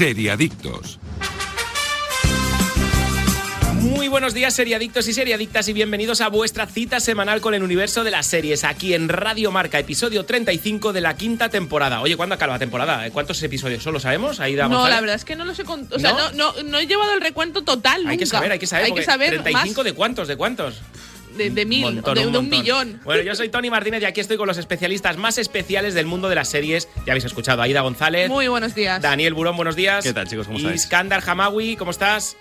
Seriadictos. Muy buenos días, seriadictos y seriadictas, y bienvenidos a vuestra cita semanal con el universo de las series, aquí en Radio Marca, episodio 35 de la quinta temporada. Oye, ¿cuándo acaba la temporada? ¿Cuántos episodios son? ¿Lo sabemos? Ahí No, la verdad es que no lo sé. con- O sea, ¿No? no, no, no he llevado el recuento total. Hay que saber, hay que saber. Hay que saber 35 de cuántos, de cuántos. De, de mil, Montón, de, de un millón. Bueno, yo soy Tony Martínez y aquí estoy con los especialistas más especiales del mundo de las series. Ya habéis escuchado a Aida González. Muy buenos días. Daniel Burón, buenos días. ¿Qué tal, chicos? ¿Cómo estáis? Iskandar Hamawi, ¿cómo estás?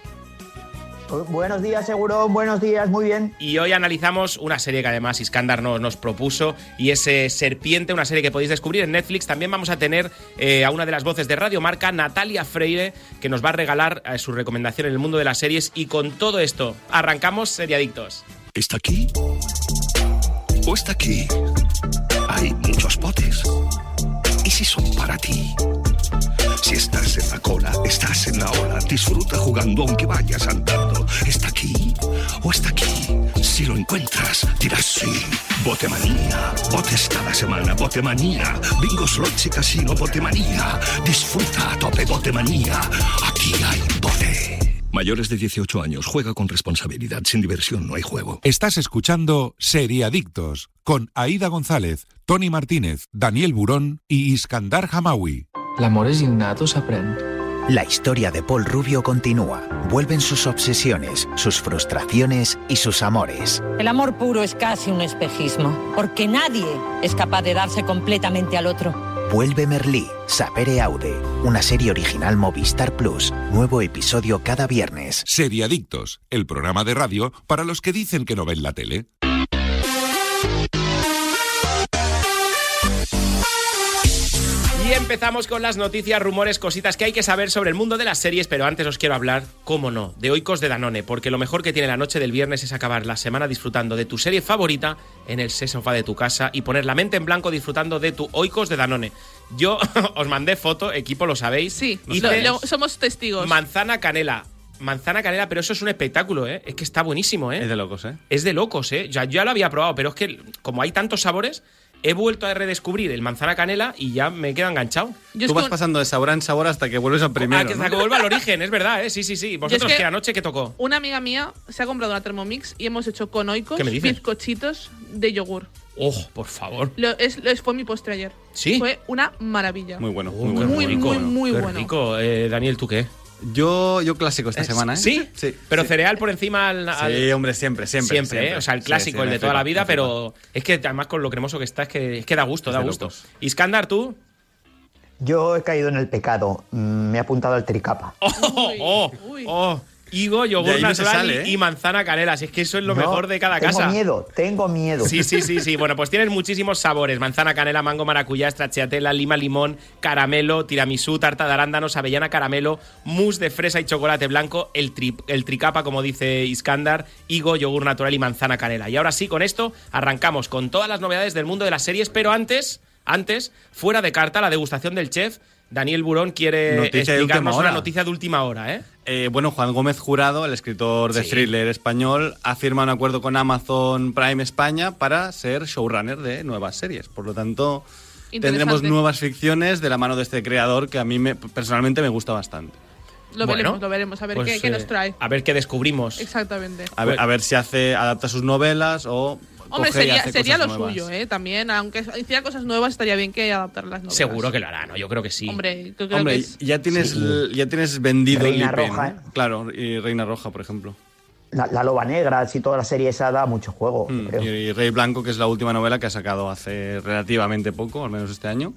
Buenos días, seguro. Buenos días, muy bien. Y hoy analizamos una serie que además Iskandar nos, nos propuso y es eh, Serpiente, una serie que podéis descubrir en Netflix. También vamos a tener eh, a una de las voces de Radio Marca, Natalia Freire, que nos va a regalar eh, su recomendación en el mundo de las series. Y con todo esto, arrancamos Seriadictos. ¿Está aquí? ¿O está aquí? Hay muchos potes. ¿Y si son para ti? Si estás en la cola, estás en la ola, disfruta jugando aunque vayas andando. ¿Está aquí? ¿O está aquí? Si lo encuentras, dirás sí. Botemanía, botes cada semana, botemanía. Bingo, slots y casino, botemanía. Disfruta a tope, botemanía. Aquí hay bote. Mayores de 18 años, juega con responsabilidad. Sin diversión no hay juego. Estás escuchando Seriadictos con Aida González, Tony Martínez, Daniel Burón y Iskandar Hamawi. L'amor és innato, s'aprèn. La historia de Paul Rubio continúa. Vuelven sus obsesiones, sus frustraciones y sus amores. El amor puro es casi un espejismo, porque nadie es capaz de darse completamente al otro. Vuelve Merlí, Sapere Aude, una serie original Movistar Plus. Nuevo episodio cada viernes. Seriadictos, el programa de radio para los que dicen que no ven la tele. Empezamos con las noticias, rumores, cositas que hay que saber sobre el mundo de las series, pero antes os quiero hablar, cómo no, de Oikos de Danone, porque lo mejor que tiene la noche del viernes es acabar la semana disfrutando de tu serie favorita en el sofá de tu casa y poner la mente en blanco disfrutando de tu Oikos de Danone. Yo os mandé foto, equipo, lo sabéis. Sí, lo- lo- somos testigos. manzana canela. Manzana canela, pero eso es un espectáculo, ¿eh? Es que está buenísimo, ¿eh? Es de locos, ¿eh? Es de locos, ¿eh? Ya, ya lo había probado, pero es que como hay tantos sabores, he vuelto a redescubrir el manzana canela y ya me queda enganchado. Yo Tú vas con- pasando de sabor en sabor hasta que vuelves al primero. Ah, que, ¿no? hasta que vuelva al origen, es verdad, ¿eh? Sí, sí, sí. Vosotros que- que anoche que tocó. Una amiga mía se ha comprado una Thermomix y hemos hecho con oicos ¿Qué me dices? bizcochitos de yogur. Oh, por favor. Lo- es, fue mi postre ayer. ¿Sí? Fue una maravilla. Muy bueno, Oh, muy qué bueno. muy, rico, muy, muy qué bueno. rico. Eh, Daniel, ¿tú qué? Yo, yo clásico esta semana, ¿eh? ¿Sí? Sí. Pero sí. cereal por encima al. al- Sí, hombre, siempre, siempre. Siempre, ¿eh? O sea, el clásico, sí, el de toda flipa, la vida, pero es que además con lo cremoso que está, es que, es que da gusto, Es da gusto. locos. Iskandar, ¿tú? Yo he caído en el pecado. Mm, Me he apuntado al tricapa. ¡Oh! Uy, ¡Oh! uy. oh. Higo, yogur natural sale, ¿eh? y manzana canela. Si es que eso es lo No, mejor de cada tengo casa. miedo, tengo miedo. Sí, sí, sí, sí. Bueno, pues tienes muchísimos sabores. Manzana, canela, mango, maracuyá, stracciatella, lima, limón, caramelo, tiramisú, tarta de arándanos, avellana, caramelo, mousse de fresa y chocolate blanco, el, tri- el tricapa, como dice Iskandar, higo, yogur natural y manzana, canela. Y ahora sí, con esto arrancamos con todas las novedades del mundo de las series, pero antes, antes, fuera de carta, la degustación del chef. Daniel Burón quiere Noticia explicarnos una noticia de última hora, ¿eh? Eh, bueno, Juan Gómez Jurado, el escritor de Sí. thriller español, ha firmado un acuerdo con Amazon Prime España para ser showrunner de nuevas series. Por lo tanto, tendremos nuevas ficciones de la mano de este creador que a mí me- personalmente me gusta bastante. Lo Bueno, veremos, lo veremos. A ver pues, qué, qué eh, nos trae. A ver qué descubrimos. Exactamente. A ver, Pues- a ver si hace adapta sus novelas o Hombre, sería, sería lo nuevas. suyo, ¿eh? También, aunque hiciera cosas nuevas, estaría bien que adaptar las novelas. Seguro que lo hará, ¿no? Yo creo que sí. Hombre, creo Hombre, que es- ya tienes Sí. ya tienes vendido Reina el IP, Roja, ¿no? ¿eh? Claro, y Reina Roja, por ejemplo. La, la Loba Negra, sí, toda la serie esa da mucho juego, Mm, creo. y, y Rey Blanco, que es la última novela que ha sacado hace relativamente poco, al menos este año.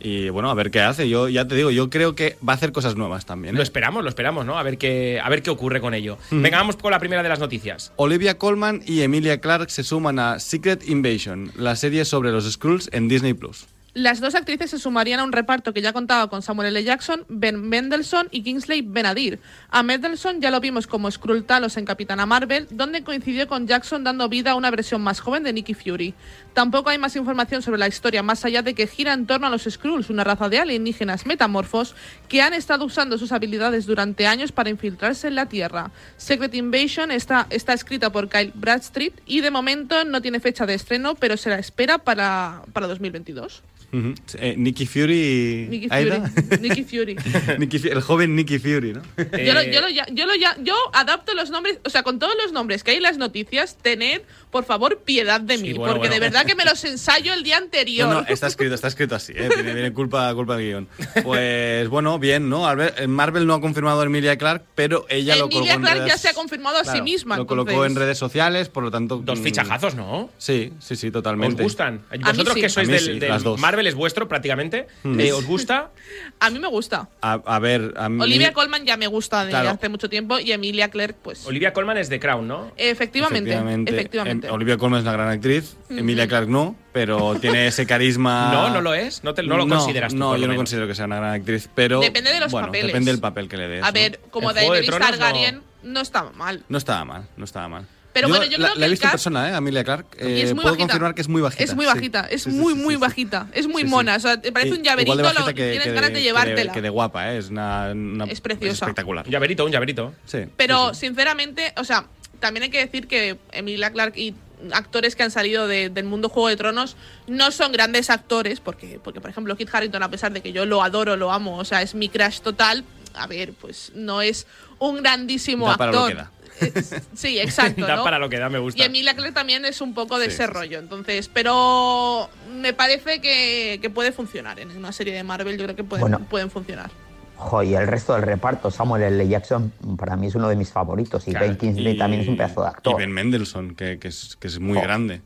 Y bueno, a ver qué hace. Yo ya te digo, yo creo que va a hacer cosas nuevas también. ¿eh? Lo esperamos, lo esperamos, ¿no? A ver qué, a ver qué ocurre con ello. Venga, vamos con la primera de las noticias. Olivia Colman y Emilia Clarke se suman a Secret Invasion, la serie sobre los Skrulls en Disney Plus. Las dos actrices se sumarían a un reparto que ya contaba con Samuel L. Jackson, Ben Mendelsohn y Kingsley Benadir. A Mendelsohn ya lo vimos como Skrull Talos en Capitana Marvel, donde coincidió con Jackson dando vida a una versión más joven de Nicky Fury. Tampoco hay más información sobre la historia más allá de que gira en torno a los Skrulls, una raza de alienígenas metamorfos que han estado usando sus habilidades durante años para infiltrarse en la Tierra. Secret Invasion está, está escrita por Kyle Bradstreet y de momento no tiene fecha de estreno, pero se la espera para, para 2022. Eh, Nicky Fury. Nicky. Fury. Nicky Fury. Nicky el joven Nicky Fury, ¿no? Yo, lo, Eh, yo, lo yo, lo ya- yo adapto los nombres, o sea, con todos los nombres que hay en las noticias, tened, por favor, piedad de mí, Sí, bueno, porque bueno. de verdad que me los ensayo el día anterior. No, no, está escrito, está escrito así, ¿eh? tiene, tiene culpa, culpa del guion. Pues bueno, bien, ¿no? Eh, Marvel no ha confirmado a Emilia Clark, pero ella lo colgó Emilia redes- ya se ha confirmado a sí misma. Lo colocó entonces. en redes sociales, por lo tanto. Dos mm, fichajazos, ¿no? Sí, sí, sí, ¿Os totalmente. gustan? mí Vosotros sí. que sois A mí del, sí, del las dos. Marvel es vuestro prácticamente. Mm. eh, ¿Os gusta? A mí me gusta. A, a ver, a mí. Olivia Colman ya me gusta de Claro. hace mucho tiempo y Emilia Clarke, pues. Olivia Colman es de Crown, ¿no? efectivamente. Efectivamente. Em, Olivia Colman es una gran actriz, Emilia Clark no, pero tiene ese carisma. No, no lo es. No, te- no lo consideras tú. No, yo no menos. considero que sea una gran actriz, pero. Depende de los bueno, papeles. Depende del papel que le des. A ¿no? ver, como Daenerys no- Targaryen no. estaba mal. No estaba mal, no estaba mal. Pero bueno, yo la, creo que la he visto en persona, ¿eh? Emilia Clark. Y es Eh, muy puedo bajita. confirmar que es muy bajita. Es muy sí. bajita, es Sí, sí, muy, sí, muy sí. bajita. Es muy Sí, sí. mona. O sea, te parece Y- un llaverito, de lo, que- tienes que ganas de que llevártela. Que de guapa, ¿eh? Es una, una- Es preciosa. espectacular. Un llaverito, un llaverito. Sí, Pero sí, sí. sinceramente, o sea, también hay que decir que Emilia Clarke y actores que han salido de- del mundo Juego de Tronos no son grandes actores, porque, porque por ejemplo Kit Harington, a pesar de que yo lo adoro, lo amo, o sea, es mi crush total, a ver, pues no es un grandísimo Da para lo actor. que da. Sí, exacto. da ¿no? para lo que da, me gusta. Y Emilia Clarke también es un poco de Sí, ese sí, rollo, entonces, pero me parece que, que puede funcionar en una serie de Marvel, yo creo que pueden, Bueno. pueden funcionar. Jo, y el resto del reparto, Samuel L. Jackson, para mí es uno de mis favoritos. Y Claro, Ben Kingsley Y- también es un pedazo de actor. Y Ben Mendelssohn, que, que es, que es muy Jo. grande.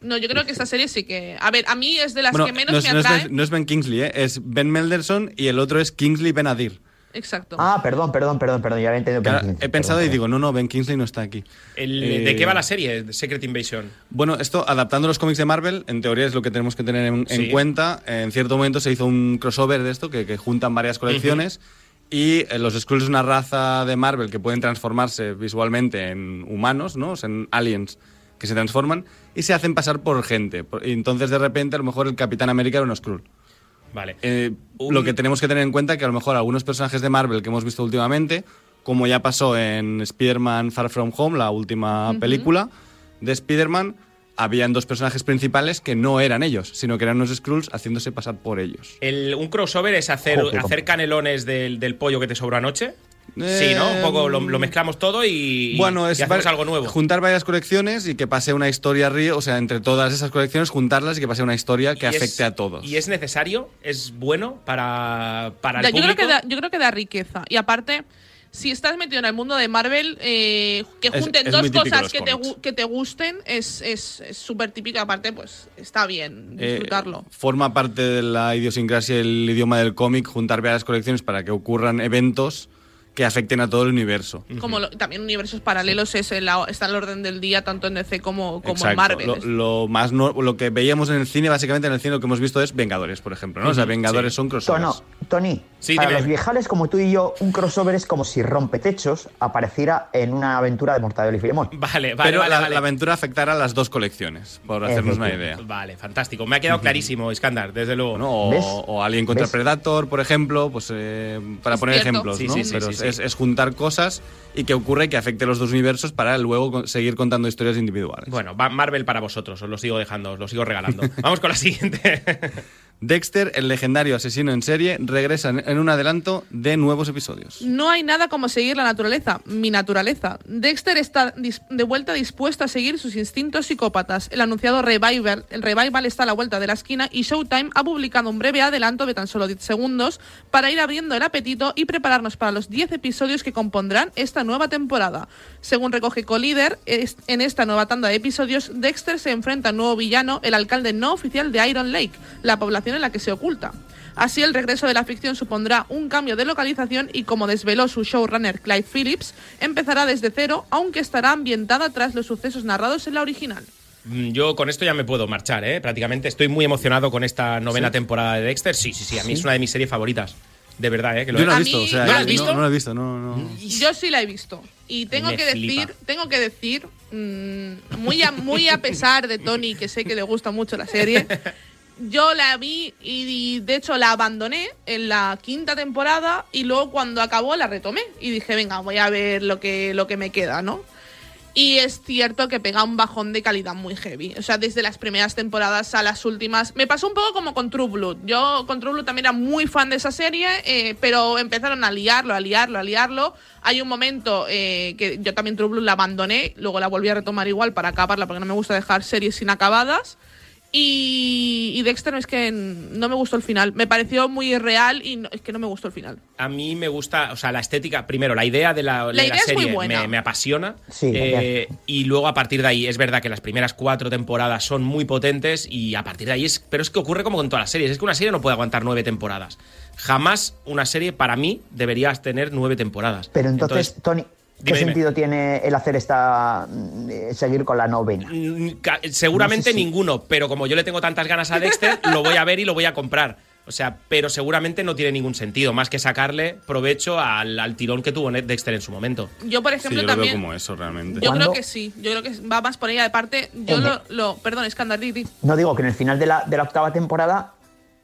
No, yo creo que esta serie sí que... A ver, a mí es de las Bueno, que menos no, es, me no es atrae. Ben- no es Ben Kingsley, ¿eh? es Ben Mendelssohn y el otro es Kingsley Benadir. Exacto. Ah, perdón, perdón, perdón, perdón, ya había entendido. Ben Claro, Kingsley, he pensado perdón, y digo, no, no, Ben Kingsley no está aquí. El- Eh, ¿De qué va la serie? Secret Invasion. Bueno, esto, adaptando los cómics de Marvel, en teoría es lo que tenemos que tener en, cuenta. En cierto momento se hizo un crossover de esto, que, que juntan varias colecciones. Y eh, los Skrulls es una raza de Marvel que pueden transformarse visualmente en humanos, ¿no? O sea, en aliens que se transforman y se hacen pasar por gente. Y entonces, de repente, a lo mejor el Capitán América era un Skrull. Vale. Eh, Un- Lo que tenemos que tener en cuenta es que a lo mejor algunos personajes de Marvel que hemos visto últimamente, como ya pasó en Spider-Man Far From Home, la última película de Spider-Man, habían dos personajes principales que no eran ellos, sino que eran unos Skrulls haciéndose pasar por ellos. El- un crossover es hacer, Joder, hacer canelones del, del pollo que te sobró anoche. Eh, sí, ¿no? Un poco lo, lo mezclamos todo y, bueno, es y hacemos va- algo nuevo. juntar varias colecciones y que pase una historia río, o sea, entre todas esas colecciones juntarlas y que pase una historia que Y es- afecte a todos. ¿Y es necesario? ¿Es bueno para, para el yo, creo público? que da, yo creo que da riqueza. Y aparte, si estás metido en el mundo de Marvel, eh, que junten es dos cosas que te, que te gusten es es- es súper típico. Aparte, pues está bien Eh, disfrutarlo. forma parte de la idiosincrasia y el idioma del cómic juntar varias colecciones para que ocurran eventos que afecten a todo el universo. Como lo- también universos paralelos es el, está al orden del día, tanto en DC como, como en. Marvel. Lo, lo más no- lo que veíamos en el cine, básicamente en el cine lo que hemos visto es Vengadores, por ejemplo, ¿no? O sea, Vengadores sí. son crossovers. Tono, Tony, Sí, para dime. los viejales como tú y yo, un crossover es como si Rompetechos apareciera en una aventura de Mortadelo y Filemón. Vale, vale, Pero vale, la, vale. la aventura afectará a las dos colecciones, por hacernos una idea. Vale, fantástico. Me ha quedado clarísimo, Iskandar, desde luego. Bueno, o, o Alien contra ¿Ves? Predator, por ejemplo, pues eh, para Es poner cierto. ejemplos, Sí, ¿no? sí, sí, Pero sí, sí. Es, es juntar cosas y que ocurre que afecte a los dos universos para luego seguir contando historias individuales. Bueno, va Marvel para vosotros, os lo sigo dejando, os lo sigo regalando. Vamos con la siguiente. Dexter, el legendario asesino en serie, regresa en un adelanto de nuevos episodios. No hay nada como seguir la naturaleza, mi naturaleza. Dexter está de vuelta dispuesto a seguir sus instintos psicópatas. El anunciado revival, el revival está a la vuelta de la esquina y Showtime ha publicado un breve adelanto de tan solo 10 segundos para ir abriendo el apetito y prepararnos para los 10 episodios que compondrán esta nueva temporada. Según recoge Collider, en esta nueva tanda de episodios, Dexter se enfrenta a un nuevo villano, el alcalde no oficial de Iron Lake, la población en la que se oculta. Así, el regreso de la ficción supondrá un cambio de localización y, como desveló su showrunner Clive Phillips, empezará desde cero, aunque estará ambientada tras los sucesos narrados en la original. Mm, Yo con esto ya me puedo marchar, ¿eh? Prácticamente estoy muy emocionado con esta novena temporada de Dexter. Sí, sí, sí, a mí es una de mis series favoritas. De verdad, ¿eh? Que lo Yo no he visto, mí- o sea, ¿No la has no- visto? No, lo he visto, no, no. Yo sí la he visto. Y tengo Me que decir, tengo que decir, mm, muy, a, muy a pesar de Tony, que sé que le gusta mucho la serie, yo la vi y, de hecho la abandoné en la quinta temporada y luego cuando acabó la retomé y dije, venga, voy a ver lo que, lo que me queda, ¿no? Y es cierto que pega un bajón de calidad muy heavy. O sea, desde las primeras temporadas a las últimas. Me pasó un poco como con True Blood. Yo con True Blood también era muy fan de esa serie, eh, pero empezaron a liarlo, a liarlo, a liarlo. Hay un momento eh, que yo también True Blood la abandoné, luego la volví a retomar igual para acabarla porque no me gusta dejar series inacabadas. Y, y Dexter es que no me gustó el final. Me pareció muy irreal y no- es que no me gustó el final. A mí me gusta, o sea, la estética, primero, la idea de la, de la idea es muy serie buena. me, me apasiona. Sí, Eh, y luego a partir de ahí, es verdad que las primeras cuatro temporadas son muy potentes y a partir de ahí es. Pero es que ocurre como con todas las series. Es que una serie no puede aguantar nueve temporadas. Jamás una serie, para mí, deberías tener nueve temporadas. Pero entonces, Tony, ¿qué dime, dime. sentido tiene el hacer esta. mm, seguir con la novena? Mm, Seguramente No sé si- ninguno, pero como yo le tengo tantas ganas a Dexter, lo voy a ver y lo voy a comprar. O sea, pero seguramente no tiene ningún sentido, más que sacarle provecho al, al tirón que tuvo Dexter en su momento. Yo, por Sí, ejemplo, yo lo veo también. como eso realmente. Yo ¿Cuándo? creo que sí. Yo creo que va más por ella. Aparte, yo En- lo, lo- Perdón, di. No digo que en el final de la, de la octava temporada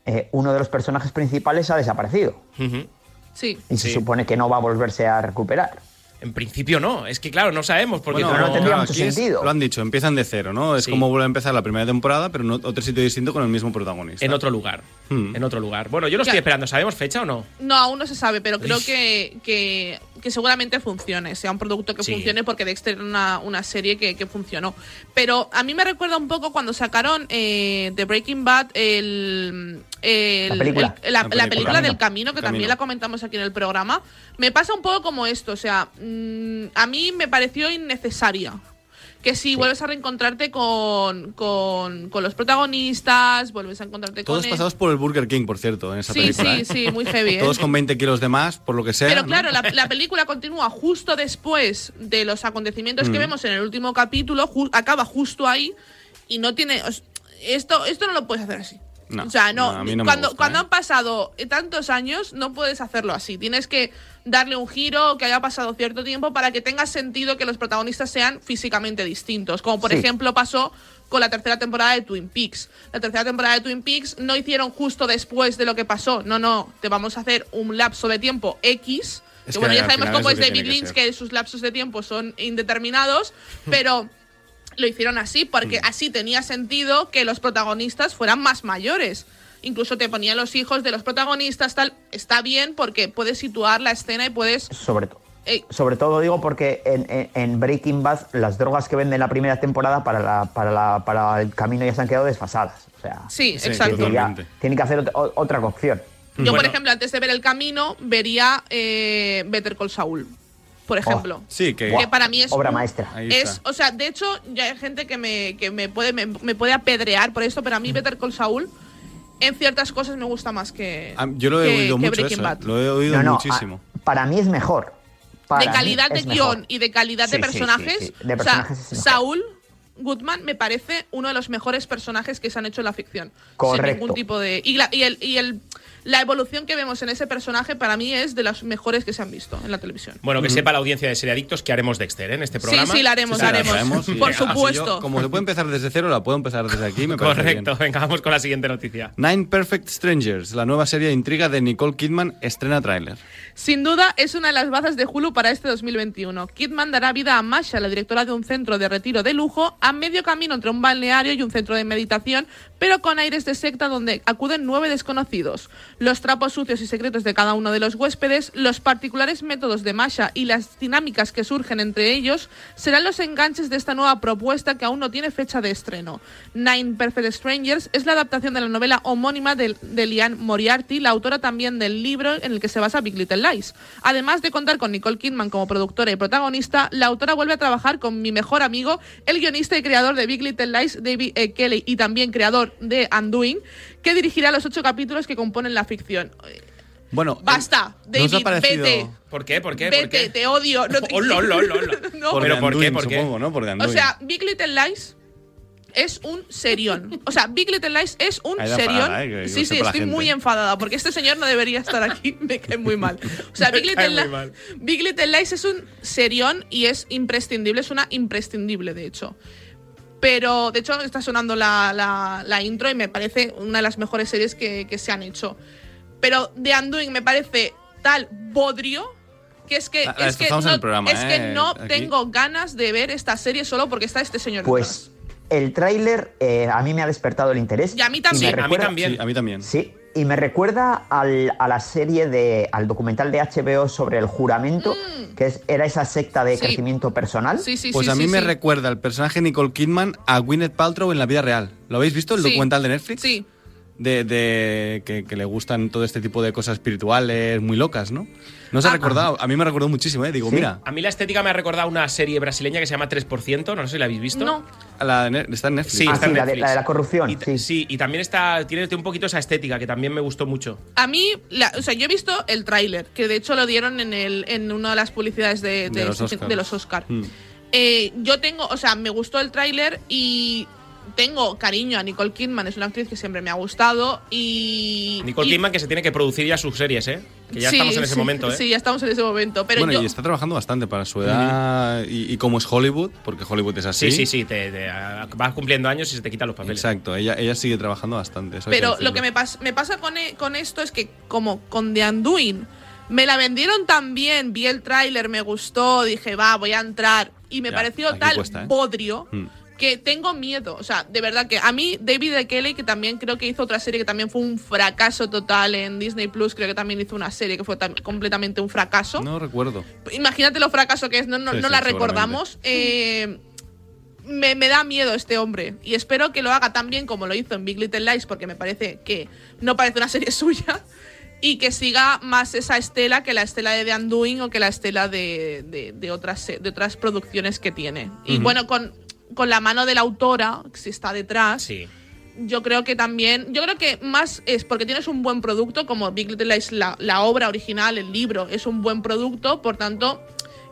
eh, uno de los personajes principales ha desaparecido. Sí. y se Sí. supone que no va a volverse a recuperar. En principio no, es que claro, no sabemos porque Bueno, no tendría mucho es- sentido. lo han dicho, empiezan de cero, ¿no? Es Sí. como vuelve a empezar la primera temporada, pero en otro sitio distinto con el mismo protagonista. en otro lugar. Hmm. En otro lugar. Bueno, yo lo estoy esperando. ¿Sabemos fecha o no? No, aún no se sabe, pero creo que, que, que seguramente funcione, sea un producto que Sí. funcione, porque Dexter era una, una serie que, que funcionó. Pero a mí me recuerda un poco cuando sacaron eh, de Breaking Bad el, el- La película. el- la, La la película. película del camino, que Camino. también la comentamos aquí en el programa. Me pasa un poco como esto, o sea, mm, a mí me pareció innecesaria. Que si vuelves a reencontrarte con, con, con los protagonistas, vuelves a encontrarte Todos con... él. pasados por el Burger King, por cierto, en esa Sí, película. sí, ¿eh? sí, muy heavy. ¿eh? Todos con 20 kilos de más, por lo que sea. Pero ¿no? claro, la, la película continúa justo después de los acontecimientos que Mm. vemos en el último capítulo, ju- acaba justo ahí y no tiene... esto, esto no lo puedes hacer así. No, o sea, no, cuando, gusta, cuando ¿eh? han pasado tantos años, no puedes hacerlo así. Tienes que darle un giro, que haya pasado cierto tiempo, para que tenga sentido que los protagonistas sean físicamente distintos. Como por Sí. ejemplo pasó con la tercera temporada de Twin Peaks. La tercera temporada de Twin Peaks no hicieron justo después de lo que pasó. No, no, te vamos a hacer un lapso de tiempo X. Es que que bueno, ya sabemos cómo es David que Lynch, que sus lapsos de tiempo son indeterminados, pero lo hicieron así porque así tenía sentido que los protagonistas fueran más mayores. Incluso te ponían los hijos de los protagonistas, tal. Está bien porque puedes situar la escena y puedes. Sobre, to- eh, sobre todo digo porque en, en- en Breaking Bad las drogas que venden en la primera temporada para, la, para, la- para el camino ya se han quedado desfasadas. O sea, sí, Sí, exacto. tienen que hacer otra cocción. Yo, por ejemplo, antes de ver El Camino, vería eh, Better Call Saul, por ejemplo. Sí, que. Que para mí es Obra maestra. Es, o sea, de hecho, ya hay gente que me, que me puede me, me puede apedrear por esto, pero a mí Better Call Saul en ciertas cosas me gusta más que Ah, Yo lo he que- oído que mucho eso, ¿eh? Bad. Lo he oído No, no, muchísimo. a- para mí es mejor. Para de calidad de guion mejor. y de calidad Sí, de sí, sí, personajes. sí, de o sea, personajes es mejor. Saúl Goodman me parece uno de los mejores personajes que se han hecho en la ficción. Sin Correcto. ningún tipo de. Y, la, y, el, y el, la evolución que vemos en ese personaje para mí es de las mejores que se han visto en la televisión. Bueno, que sepa la audiencia de Seriadictos que haremos Dexter ¿eh? en este Sí, programa. sí, la haremos, Sí, la la haremos. Por yo, supuesto. como se puede empezar desde cero, la puedo empezar desde aquí. Me Correcto, bien. venga, vamos con la siguiente noticia. Nine Perfect Strangers, la nueva serie de intriga de Nicole Kidman, estrena tráiler. Sin duda, es una de las bazas de Hulu para este 2021. Kidman dará vida a Masha, la directora de un centro de retiro de lujo, a medio camino entre un balneario y un centro de meditación, pero con aires de secta donde acuden nueve desconocidos. Los trapos sucios y secretos de cada uno de los huéspedes, los particulares métodos de Masha y las dinámicas que surgen entre ellos serán los enganches de esta nueva propuesta que aún no tiene fecha de estreno. Nine Perfect Strangers es la adaptación de la novela homónima de, de Liane Moriarty, la autora también del libro en el que se basa Big Little Lies. Además de contar con Nicole Kidman como productora y protagonista, la autora vuelve a trabajar con mi mejor amigo, el guionista y creador de Big Little Lies, David E. Kelly, y también creador de Undoing, que dirigirá los ocho capítulos que componen la ficción. Bueno, Basta, eh, ¿no os ha David, parecido vete. ¿Por qué? ¿Por qué? ¿Por Vete, qué? te odio. No te hola, hola. No. Por ¿Pero por qué? Undoing, ¿Por qué? supongo, ¿no? Por The O sea, Big Little Lies es un serión. O sea, Big Little Lies es un serión. enfadada, ¿eh? Sí, sí, estoy gente. muy enfadada porque este señor no debería estar aquí. Me cae muy mal. O sea, Big Little. Big Little Lies es un serión y es imprescindible. Es una imprescindible, de hecho. Pero, de hecho, está sonando la, la- la intro y me parece una de las mejores series que, que se han hecho. Pero The Undoing me parece tal bodrio Que es que, La- la es que destrozamos no, en el programa, es que ¿eh? no tengo ganas de ver esta serie solo porque está este señor Pues el tráiler eh, a mí me ha despertado el interés. Y a mí también. a mí también. Sí, a mí también. Sí, y me recuerda al- a la serie de. al documental de HBO sobre el juramento, que es- era esa secta de Mm. Sí. crecimiento personal. Sí, sí, Pues sí, a mí sí, me sí. recuerda el personaje Nicole Kidman a Gwyneth Paltrow en la vida real. ¿Lo habéis visto, el Sí. documental de Netflix? Sí. De, de- que, que le gustan todo este tipo de cosas espirituales muy locas, ¿no? ¿No os ha Ah. recordado? A mí me recordó muchísimo, ¿eh? Digo, Sí. mira, A mí la estética me ha recordado una serie brasileña que se llama 3%, no sé si la habéis visto. No. la de está en Netflix. Sí, Ah, está sí, en la de, la de la corrupción. Y, sí. sí, y también está tiene un poquito esa estética que también me gustó mucho. A mí, la- o sea, yo he visto el tráiler, que de hecho lo dieron en, el, en una de las publicidades de, De los Oscar. de los Oscar. Mm. Eh, yo tengo, o sea, me gustó el tráiler y tengo cariño a Nicole Kidman, es una actriz que siempre me ha gustado y... Nicole y- Kidman que se tiene que producir ya sus series, ¿eh? Que ya Sí, estamos en ese sí, momento, ¿eh? Sí, ya estamos en ese momento. Pero bueno, yo, y está trabajando bastante para su edad y, y como es Hollywood, porque Hollywood es así. Sí, sí, sí, te, vas cumpliendo años y se te quitan los papeles. Exacto, ella, ella sigue trabajando bastante. eso Pero lo que me, pas- me pasa con, e- con esto es que, como con The Undoing, me la vendieron tan bien, vi el tráiler, me gustó, dije, va, voy a entrar. Y me Ya, pareció tal cuesta, ¿eh? bodrio Mm. Que tengo miedo. O sea, de verdad que a mí, David E. Kelly, que también creo que hizo otra serie que también fue un fracaso total en Disney Plus, creo que también hizo una serie que fue tam- completamente un fracaso. No recuerdo. Imagínate lo fracaso que es, no, no, Sí, no sí, la recordamos. Eh, me, me da miedo este hombre y espero que lo haga tan bien como lo hizo en Big Little Lies porque me parece que no parece una serie suya y que siga más esa estela que la estela de The Undoing o que la estela de, de- de otras, de otras producciones que tiene. Y bueno, con, con la mano de la autora, si está detrás, Sí. yo creo que también, yo creo que más es porque tienes un buen producto, como Big Little Lies, la, la obra original, el libro, es un buen producto, por tanto,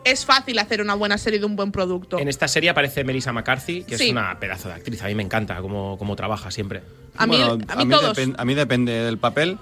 es fácil hacer una buena serie de un buen producto. En esta serie aparece Melissa McCarthy, que Sí. es una pedazo de actriz. A mí me encanta cómo, cómo trabaja siempre. A mí, Bueno, a mí todos. depen- a mí depende del papel,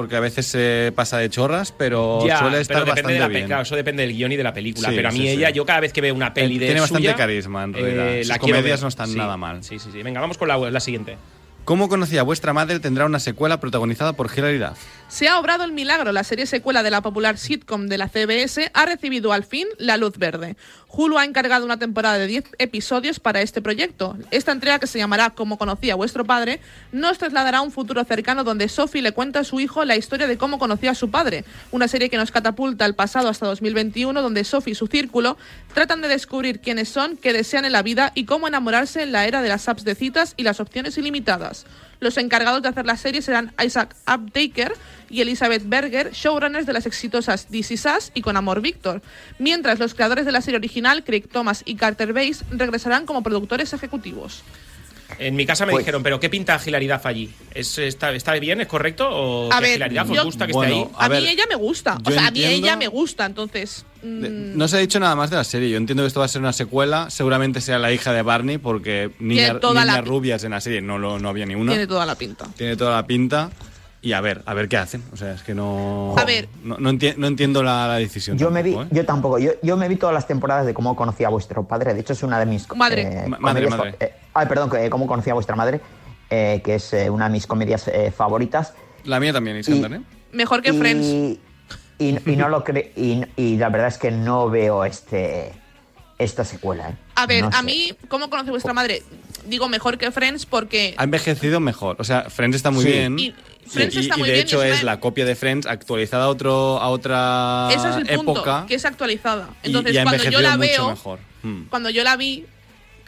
porque a veces se pasa de chorras, pero Ya, suele estar pero depende bastante de la bien. claro, eso depende del guion y de la película. Sí, pero a mí sí, ella, sí. yo cada vez que veo una peli de Tiene bastante carisma, en realidad. eh, Sus la quiero comedias ver. no están nada mal. Sí, sí, sí. Venga, vamos con la, la siguiente. ¿Cómo conocía vuestra madre? Tendrá una secuela protagonizada por Hilary Duff. Se ha obrado el milagro. La serie secuela de la popular sitcom de la CBS ha recibido al fin la luz verde. Hulu ha encargado una temporada de 10 episodios para este proyecto. Esta entrega, que se llamará Como conocía vuestro padre, nos trasladará a un futuro cercano donde Sophie le cuenta a su hijo la historia de cómo conoció a su padre. Una serie que nos catapulta al pasado hasta 2021, donde Sophie y su círculo tratan de descubrir quiénes son, qué desean en la vida y cómo enamorarse en la era de las apps de citas y las opciones ilimitadas. Los encargados de hacer la serie serán Isaac Uptaker y Elizabeth Berger, showrunners de las exitosas This Is Us y Con Amor Víctor, mientras los creadores de la serie original, Craig Thomas y Carter Bass, regresarán como productores ejecutivos. En mi casa me Pues- dijeron, ¿pero qué pinta Hilary Duff allí? ¿Es, está, ¿Está bien? ¿Es correcto? ¿O A que ver, os gusta que Bueno, esté ahí? A, A mí ver, ella me gusta, o sea, a mí ella me gusta, entonces... mm, No se ha dicho nada más de la serie. Yo entiendo que esto va a ser una secuela. Seguramente sea la hija de Barney, porque niña, toda niñas rubias en la serie no, lo, no había ni una. tiene toda la pinta. Tiene toda la pinta. Y a ver, a ver qué hacen. O sea, es que no. A ver. No, no enti- no entiendo la, la decisión. Yo me vi, tampoco, ¿eh? yo tampoco, yo, yo me vi todas las temporadas de cómo conocía a vuestro padre. De hecho, es una de mis Madre. eh, Ma- madre, comedias madre. eh, ay, perdón, que, eh, cómo conocía a vuestra madre, eh, que es eh, una de mis comedias eh, favoritas. La mía también, Iskandar, ¿eh? Mejor que y, Friends. Y, y no lo cre y, y la verdad es que no veo este esta secuela. ¿eh? A ver, No a sé. mí, ¿cómo conoce vuestra madre? Digo mejor que Friends porque... Ha envejecido mejor. O sea, Friends está muy Sí. bien. Y Friends y, está y muy de bien hecho es una- la copia de Friends actualizada a, otro, a otra Ese es el punto, época. que es actualizada. Entonces, y, ha cuando yo la mucho veo, mejor. Mm. cuando yo la vi,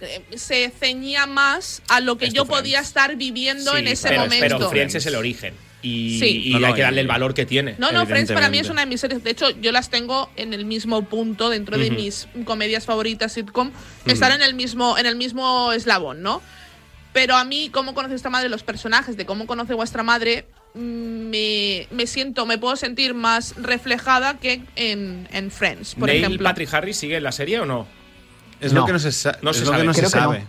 eh, se ceñía más a lo que yo Friends. podía estar viviendo Sí, en ese pero, momento. Pero Friends es el origen. Y, Sí. y No, no, hay que y- darle el valor que tiene. No, no, Friends para mí es una de mis series. De hecho, yo las tengo en el mismo punto dentro de mis comedias favoritas sitcom. Están en el mismo, en el mismo eslabón, ¿no? Pero a mí, cómo conoce esta madre, los personajes de cómo conoce vuestra madre, mm, me, me siento, me puedo sentir más reflejada que en, en Friends, por ¿Neil ejemplo. Patrick Harris sigue en la serie o no? Es No. lo que no se, sa- No se sabe. Creo que no. sabe.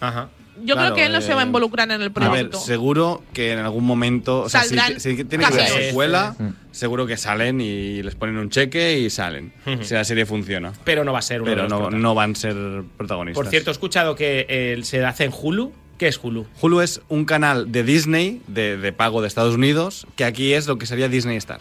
Ajá. Yo Claro, creo que él no se va a eh, involucrar en el A ver, proyecto. seguro que en algún momento, o sea, si, Saldrán si tiene que ser cameos. secuela, Mm. seguro que salen y les ponen un cheque y salen. Si la serie funciona. Pero no va a ser uno de Pero los no, no van a ser protagonistas. Por cierto, he escuchado que eh, se hace en Hulu. ¿Qué es Hulu? Hulu es un canal de Disney, de, de pago de Estados Unidos, que aquí es lo que sería Disney Star.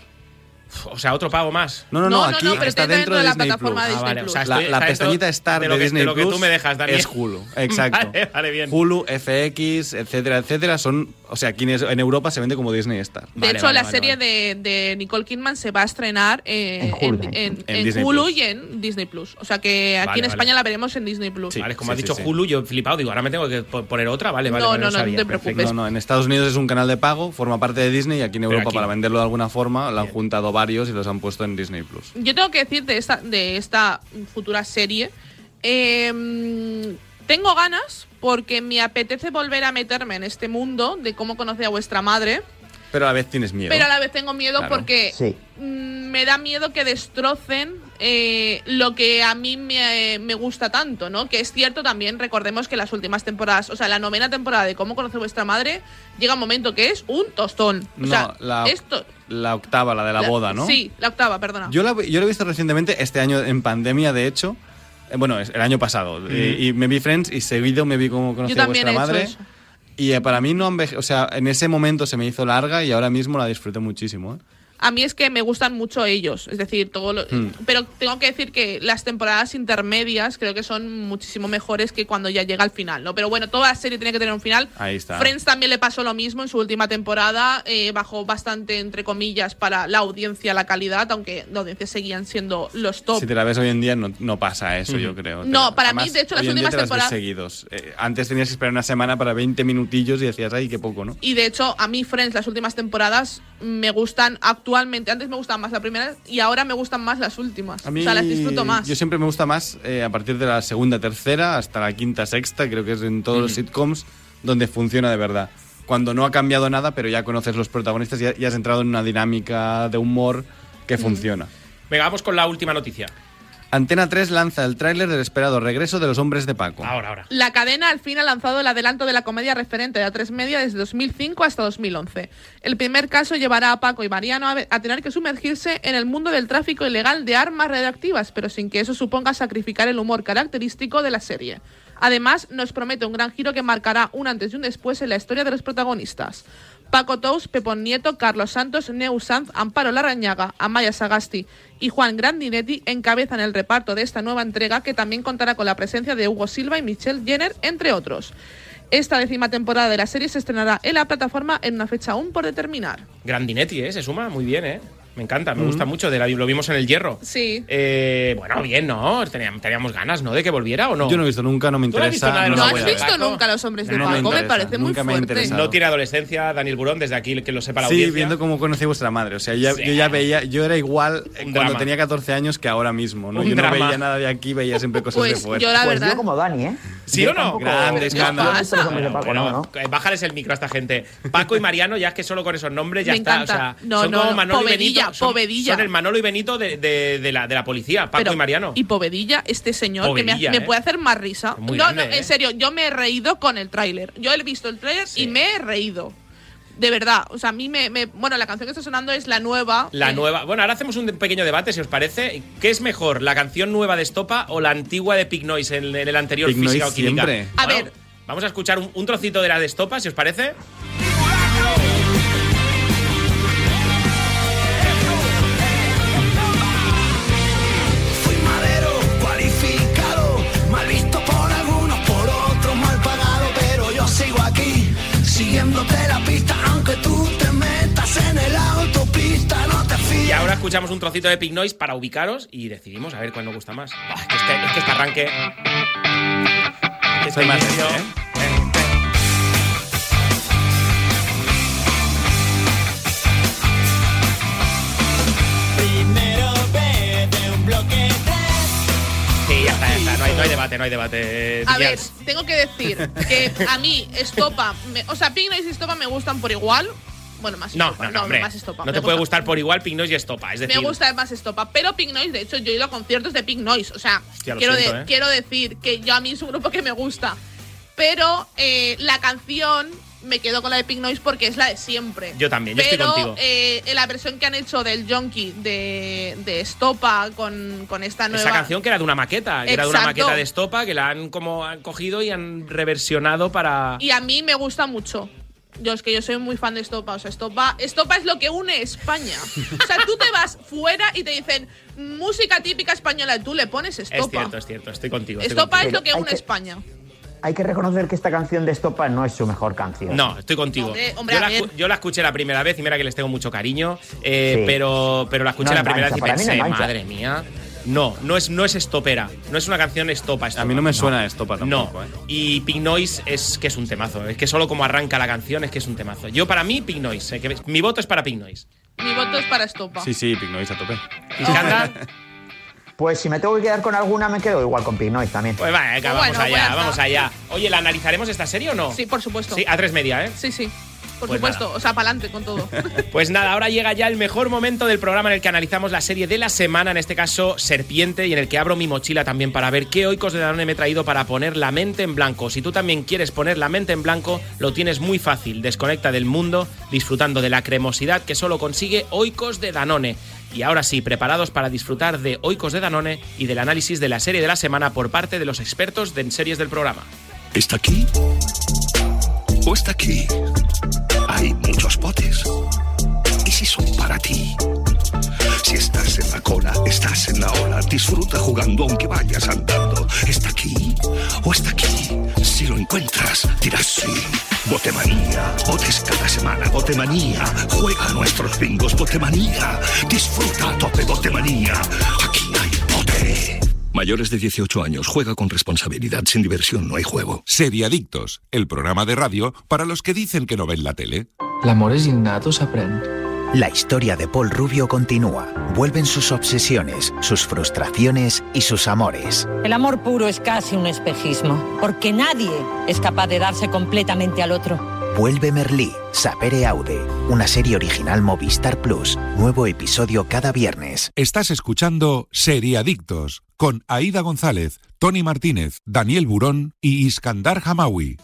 O sea, otro pago más. No, no, no, aquí no, pero está dentro de la Disney plataforma Plus. de Ah, vale, Disney o sea, Plus. La, la pestañita Star de lo que- Disney de lo que Plus tú me dejas, Daniel. es Hulu, exacto. Vale, vale, bien. Hulu, FX, etcétera, etcétera, son, o sea, aquí en Europa se vende como Disney Star. De Vale, hecho, vale, la vale, serie vale. De, de Nicole Kidman se va a estrenar eh, En Hulu. en- En en Disney Hulu Plus. y en Disney Plus. O sea que aquí Vale, en vale. España la veremos en Disney Plus. Vale, como Sí, has sí, dicho sí. Hulu, yo he flipado. Digo, ahora me tengo que po- poner otra. Vale, vale. No, vale, no, no, sabía. no te Perfecto. preocupes. No, no, en Estados Unidos es un canal de pago, forma parte de Disney y aquí en Europa, aquí para venderlo de alguna forma, lo han juntado varios y los han puesto en Disney Plus. Yo tengo que decir de esta, de esta futura serie. eh, tengo ganas porque me apetece volver a meterme en este mundo de cómo conocí a vuestra madre. Pero a la vez tienes miedo. Pero a la vez tengo miedo Claro. porque Sí. mm, me da miedo que destrocen eh, lo que a mí me, me gusta tanto, ¿no? Que es cierto también, recordemos que las últimas temporadas, o sea, la novena temporada de Cómo conoce vuestra madre, llega un momento que es un tostón. O No, sea, la, esto... la octava, la de la, boda, ¿no? Sí, la octava, perdona. Yo, la, yo lo he visto recientemente, este año en pandemia, de hecho. Eh, Bueno, es el año pasado. Y, y me vi Friends y seguido me vi cómo conocí a vuestra he hecho madre. eso. Y eh, para mí no O sea, en ese momento se me hizo larga y ahora mismo la disfruté muchísimo. ¿eh? A mí es que me gustan mucho ellos, es decir, todo lo- Hmm. pero tengo que decir que las temporadas intermedias creo que son muchísimo mejores que cuando ya llega al final, ¿no? Pero bueno, toda la serie tiene que tener un final. Ahí está. Friends también le pasó lo mismo en su última temporada, eh, bajó bastante entre comillas para la audiencia, la calidad, aunque la audiencia seguían siendo los top. Si te la ves hoy en día, no, no pasa eso, yo creo. No, para mí, de hecho, las últimas te las ves temporadas- seguidos. Eh, antes tenías que esperar una semana para 20 minutillos y decías, ay, qué poco, ¿no? Y de hecho, a mí Friends, las últimas temporadas, me gustan actualmente. Antes me gustaban más la primera y ahora me gustan más las últimas. A mí, o sea, las disfruto más. Yo siempre me gusta más eh, a partir de la segunda, tercera, hasta la quinta, sexta, creo que es en todos los sitcoms donde funciona de verdad. Cuando no ha cambiado nada, pero ya conoces los protagonistas y ya, ya has entrado en una dinámica de humor que funciona. Venga, vamos con la última noticia. Antena 3 lanza el tráiler del esperado regreso de los hombres de Paco. Ahora, ahora. La cadena al fin ha lanzado el adelanto de la comedia referente de A3 Media desde 2005 hasta 2011. El primer caso llevará a Paco y Mariano a, a tener que sumergirse en el mundo del tráfico ilegal de armas radioactivas, pero sin que eso suponga sacrificar el humor característico de la serie. Además, nos promete un gran giro que marcará un antes y un después en la historia de los protagonistas. Paco Tous, Pepón Nieto, Carlos Santos, Neu Sanz, Amparo Larrañaga, Amaya Sagasti y Juan Grandinetti encabezan el reparto de esta nueva entrega que también contará con la presencia de Hugo Silva y Michelle Jenner, entre otros. Esta décima temporada de la serie se estrenará en la plataforma en una fecha aún por determinar. Grandinetti, ¿eh? Se suma muy bien, ¿eh? Me encanta, me gusta mucho. De la, lo vimos en el hierro. Sí. Eh, bueno, bien, ¿no? Teníamos, teníamos ganas, ¿no? De que volviera o no. Yo no he visto nunca, no me ¿Tú no has visto interesa. ¿No has visto Paco. nunca Los Hombres de No me Paco? Me interesa, parece muy nunca me ha fuerte. interesado. No tiene adolescencia, Daniel Burón, desde aquí que lo sepa la Sí, audiencia. viendo cómo conocí a vuestra madre. O sea, ya- Sí. yo ya veía, yo era igual eh, Un cuando drama. tenía 14 años que ahora mismo. ¿no? Un yo no veía nada de aquí, veía siempre cosas Pues de fuera. yo la Pues verdad... yo como Dani, ¿eh? ¿Sí Yo o no? Grande escándalo. no no, no. eh, Bájales el micro a esta gente. Paco y Mariano, ya es que solo con esos nombres ya Me está. O sea, No, son no, como no. Manolo y Povedilla. Son, Povedilla. son el Manolo y Benito de, de- de la, de la policía, Paco Pero- y Mariano. Y Povedilla, este señor que me, ¿eh? puede hacer más risa. Muy no, grande, no, ¿eh? en serio, yo me he reído con el tráiler. Yo he visto el tráiler Sí. y me he reído. De verdad, o sea, a mí me, me- Bueno, la canción que está sonando es la nueva. La eh, nueva. Bueno, ahora hacemos un pequeño debate, si os parece. ¿Qué es mejor, la canción nueva de Estopa o la antigua de Pig Noise en, en el anterior Pig Física Noise o Química? siempre. A Bueno, ver. Vamos a escuchar un, un trocito de la de Estopa, si os parece. Y ahora escuchamos un trocito de Pig Noise para ubicaros y decidimos a ver cuál nos gusta más. Es, que este, es que este arranque. Este Soy más inicio- ese, ¿eh? Primero vete un bloque Sí, ya está, ya está. No hay, no hay debate, no hay debate. A ver, tengo que decir que a mí Estopa, me- o sea, Pink Noise y Estopa me gustan por igual. Bueno, más No, Estopa, no, no, hombre. más Estopa. No me te puede gusta. gustar por igual Pig Noise y Estopa. Es decir, Me gusta más Estopa, pero Pink Noise, de hecho, yo he ido a conciertos de Pink Noise. O sea, Hostia, quiero, siento, de- ¿eh? quiero decir que yo a mí es un grupo que me gusta. Pero eh, la canción me quedo con la de Pink Noise porque es la de siempre. Yo también, yo estoy pero, contigo. eh, la versión que han hecho del Junkie de, de Estopa con, con esta nueva. Esa canción que era de una maqueta, que era de una maqueta de Estopa que la han como han cogido y han reversionado para. Y a mí me gusta mucho. Yo es que yo soy muy fan de Estopa. O sea, Estopa, Estopa es lo que une España. O sea, tú te vas fuera y te dicen música típica española. Tú le pones Es Estopa. cierto, es cierto, estoy contigo. estoy Estopa es lo que une que- España. Hay que reconocer que esta canción de Estopa no es su mejor canción. No, estoy contigo. Hombre, hombre, yo, la, yo escuché la primera vez y mira que les tengo mucho cariño, eh, Sí. pero, pero la escuché No la primera vez y pensé, madre mía. No, no es, no es estopera. No es una canción estopa. estopa. A mí no me suena estopa No. tampoco, ¿eh? Y Pink Noise es que es un temazo. Es que solo como arranca la canción es que es un temazo. Yo, para mí, Pink Noise. eh, que mi voto es para Pink Noise. Mi voto es para Estopa. Sí, sí, Pink Noise a tope. Iskandar, Pues si me tengo que quedar con alguna, me quedo igual con Pink Noise también. pues venga, Bueno, vamos allá, vamos allá. Oye, ¿la analizaremos esta serie o no? Sí, por supuesto. Sí, a tres media, ¿eh? Sí, sí. Por Pues supuesto. nada. O sea, para adelante con todo. Pues nada, ahora llega ya el mejor momento del programa en el que analizamos la serie de la semana, en este caso Serpiente, y en el que abro mi mochila también para ver qué oicos de Danone me he traído para poner la mente en blanco. Si tú también quieres poner la mente en blanco, lo tienes muy fácil. Desconecta del mundo, disfrutando de la cremosidad que solo consigue oicos de Danone. Y ahora sí, preparados para disfrutar de oicos de Danone y del análisis de la serie de la semana por parte de los expertos de en series del programa. ¿Está aquí? ¿O está aquí? Hay muchos potes. ¿Y si son para ti? Si estás en la cola, estás en la ola. Disfruta jugando aunque vayas andando. ¿Está aquí? ¿O está aquí? Si lo encuentras, dirás sí. Botemanía. Botes cada semana. Botemanía. Juega nuestros bingos. Botemanía. Disfruta a tope. Botemanía. Aquí hay bote. Mayores de 18 años. Juega con responsabilidad. Sin diversión no hay juego. Seriadictos, el programa de radio para los que dicen que no ven la tele. L'amor és innat o s'aprèn? La historia de Paul Rubio continúa. Vuelven sus obsesiones, sus frustraciones y sus amores. El amor puro es casi un espejismo, porque nadie es capaz de darse completamente al otro. Vuelve Merlí, Sapere Aude, una serie original Movistar Plus. Nuevo episodio cada viernes. Estás escuchando Seriadictos con Aida González, Tony Martínez, Daniel Burón y Iskandar Hamawi.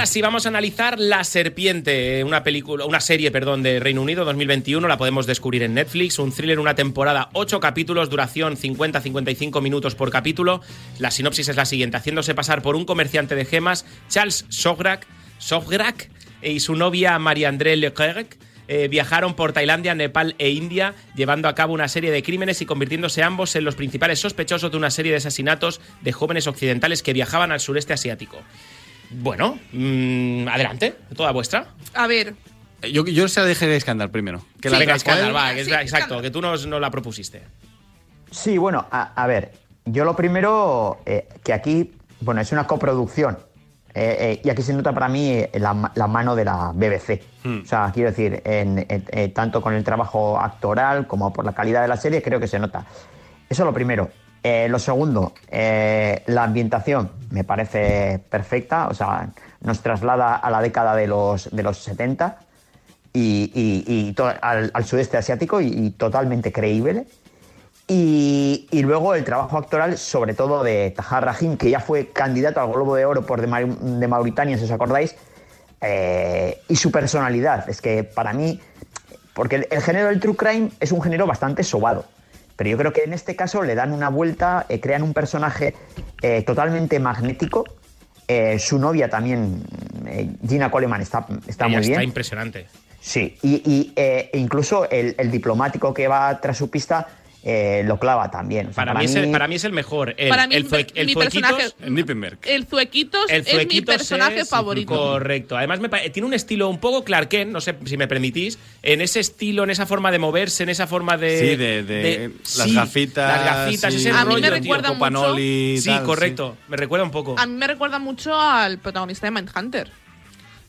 Ahora sí vamos a analizar La Serpiente, una película, una serie, perdón, de Reino Unido 2021, la podemos descubrir en Netflix, un thriller, una temporada, 8 capítulos, duración 50-55 minutos por capítulo. La sinopsis es la siguiente, haciéndose pasar por un comerciante de gemas, Charles Sograk, Sograk y su novia Marie-André Leclerc eh, viajaron por Tailandia, Nepal e India, llevando a cabo una serie de crímenes y convirtiéndose ambos en los principales sospechosos de una serie de asesinatos de jóvenes occidentales que viajaban al sureste asiático. Bueno, mm, adelante, toda vuestra. A ver, Yo, yo se la dejé de Iskandar primero. Que la Venga, él. va, que es- exacto, que tú nos, nos la propusiste. Sí, bueno, a, a ver, yo lo primero, eh, que aquí, bueno, es una coproducción. eh, eh, y aquí se nota para mí la, ma- la mano de la BBC. O sea, quiero decir, en- en- tanto con el trabajo actoral como por la calidad de la serie, creo que se nota. Eso lo primero. Eh, lo segundo, eh, la ambientación me parece perfecta. O sea, nos traslada a la década de los, de los 70 y, y- al, al sudeste asiático y, totalmente creíble. Y, luego el trabajo actoral, sobre todo de Tahar Rahim, que ya fue candidato al Globo de Oro por de, de Mauritania, si os acordáis, eh, y su personalidad. Es que para mí, porque el, el género del true crime es un género bastante sobado, pero yo creo que en este caso le dan una vuelta, eh, crean un personaje eh, totalmente magnético. Eh, su novia también, Gina Coleman, está, está Ella muy bien. Está impresionante. Sí, y, y, eh, incluso el, el diplomático que va tras su pista eh, lo clava también. O sea, Para, mí es el, para mí es el mejor. El, Para mí, el, Zue- el mi Zuequitos- personaje- Nippenberg. el Zuequitos el es mi personaje es- favorito. Correcto. Además, me tiene un estilo un poco Clark Kent, no sé si me permitís, en ese estilo, en esa forma de moverse, en esa forma de. Sí, de, de las sí, gafitas. Las gafitas, y ese A mí me rollo, tío. recuerda mucho- Copanoli y Sí, tal, correcto. Me recuerda un poco. A mí me recuerda mucho al protagonista de Mindhunter.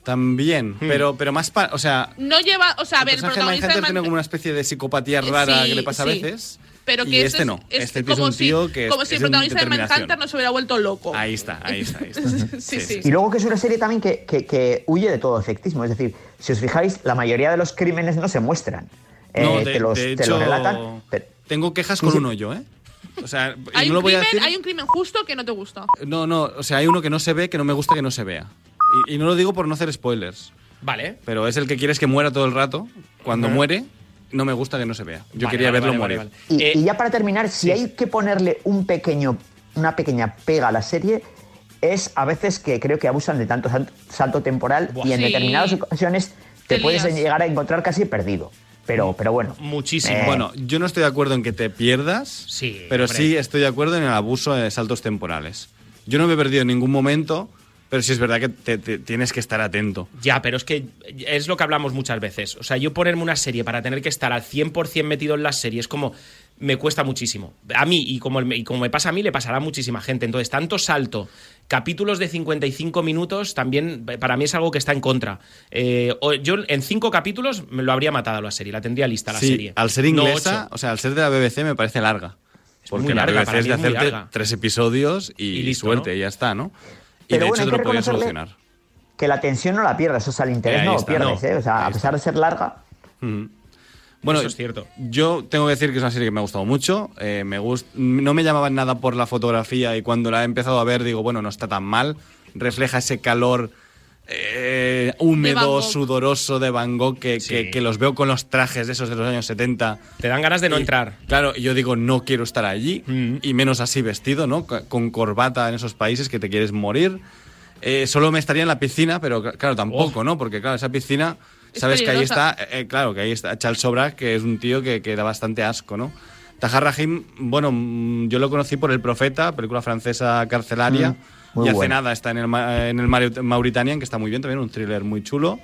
También, Hmm. pero, pero más. pa- o sea, No lleva, o sea, a ver, el de protagonista de tiene como una especie de psicopatía rara Sí, que le pasa sí. a veces. Pero que Y este es- no. es Este tío es como un si, tío que es- como si el es protagonista de. Mindhunter no se hubiera vuelto loco. Ahí está, ahí está, ahí está. sí, sí. Y luego que es una serie también que, que- que huye de todo efectismo. Es decir, si os fijáis, la mayoría de los crímenes no se muestran. Eh, No, de, te los, de te hecho, los relatan. pero- tengo quejas con Sí, sí. uno yo, ¿eh? O sea, Hay, no un lo voy a crimen, decir. hay un crimen justo que no te gusta. No, no, o sea, hay uno que no se ve que no me gusta que no se vea. Y, y no lo digo por no hacer spoilers, Vale. pero es el que quieres que muera todo el rato. Cuando muere, no me gusta que no se vea. Yo Vale, quería vale, verlo vale, morir. vale, vale. Y, Eh, y ya para terminar, si hay que ponerle un pequeño, una pequeña pega a la serie, es a veces que creo que abusan de tanto sal- salto temporal Buah, y en sí. determinadas ocasiones te, Te puedes lías. llegar a encontrar casi perdido. Pero, pero bueno. Muchísimo. Eh, Bueno, yo no estoy de acuerdo en que te pierdas, Sí, pero hombre. sí estoy de acuerdo en el abuso de saltos temporales. Yo no me he perdido en ningún momento, pero sí es verdad que te- te- tienes que estar atento. Ya, pero es que es lo que hablamos muchas veces. O sea, yo ponerme una serie para tener que estar al 100% metido en la serie es como. Me cuesta muchísimo. A mí, y como, y como me pasa a mí, le pasará a muchísima gente. Entonces, tanto salto, capítulos de 55 minutos, también para mí es algo que está en contra. Eh, yo en cinco capítulos me lo habría matado la serie, la tendría lista la Sí, serie. al ser inglesa, o sea, al ser de la BBC me parece larga. Porque muy la larga, BBC para es de hacerte larga. tres episodios y, Y listo, suerte, ¿no? y ya está, ¿no? Y Pero de bueno, hecho hay te que lo podías reconocerle- solucionar. Que la tensión no la pierdas, o sea, el interés Ahí no lo pierdes, no. ¿eh? O sea, a pesar de ser larga. Bueno, Eso es cierto. Yo tengo que decir que es una serie que me ha gustado mucho. eh, me gust- no me llamaba nada por la fotografía y cuando la he empezado a ver digo, bueno, no está tan mal. Refleja ese calor eh, húmedo, sudoroso de Van Gogh que, Sí. que- que los veo con los trajes de esos de los años 70. Te dan ganas de no Y, entrar. Claro, yo digo, no quiero estar allí, Mm. y menos así vestido, ¿no? Con- corbata en esos países que te quieres morir. Eh, solo me estaría en la piscina, pero cl- claro, tampoco, ¿no? Porque claro, esa piscina, Es sabes que ahí está, eh, claro, que ahí está Charles Sobrak, que es un tío que, que da bastante asco, ¿no? Tahar Rahim, bueno, mm, yo lo conocí por El Profeta, película francesa carcelaria, Mm, muy y hace nada está en el, ma- en el Mauri- Mauritanian, que está muy bien también, un thriller muy chulo.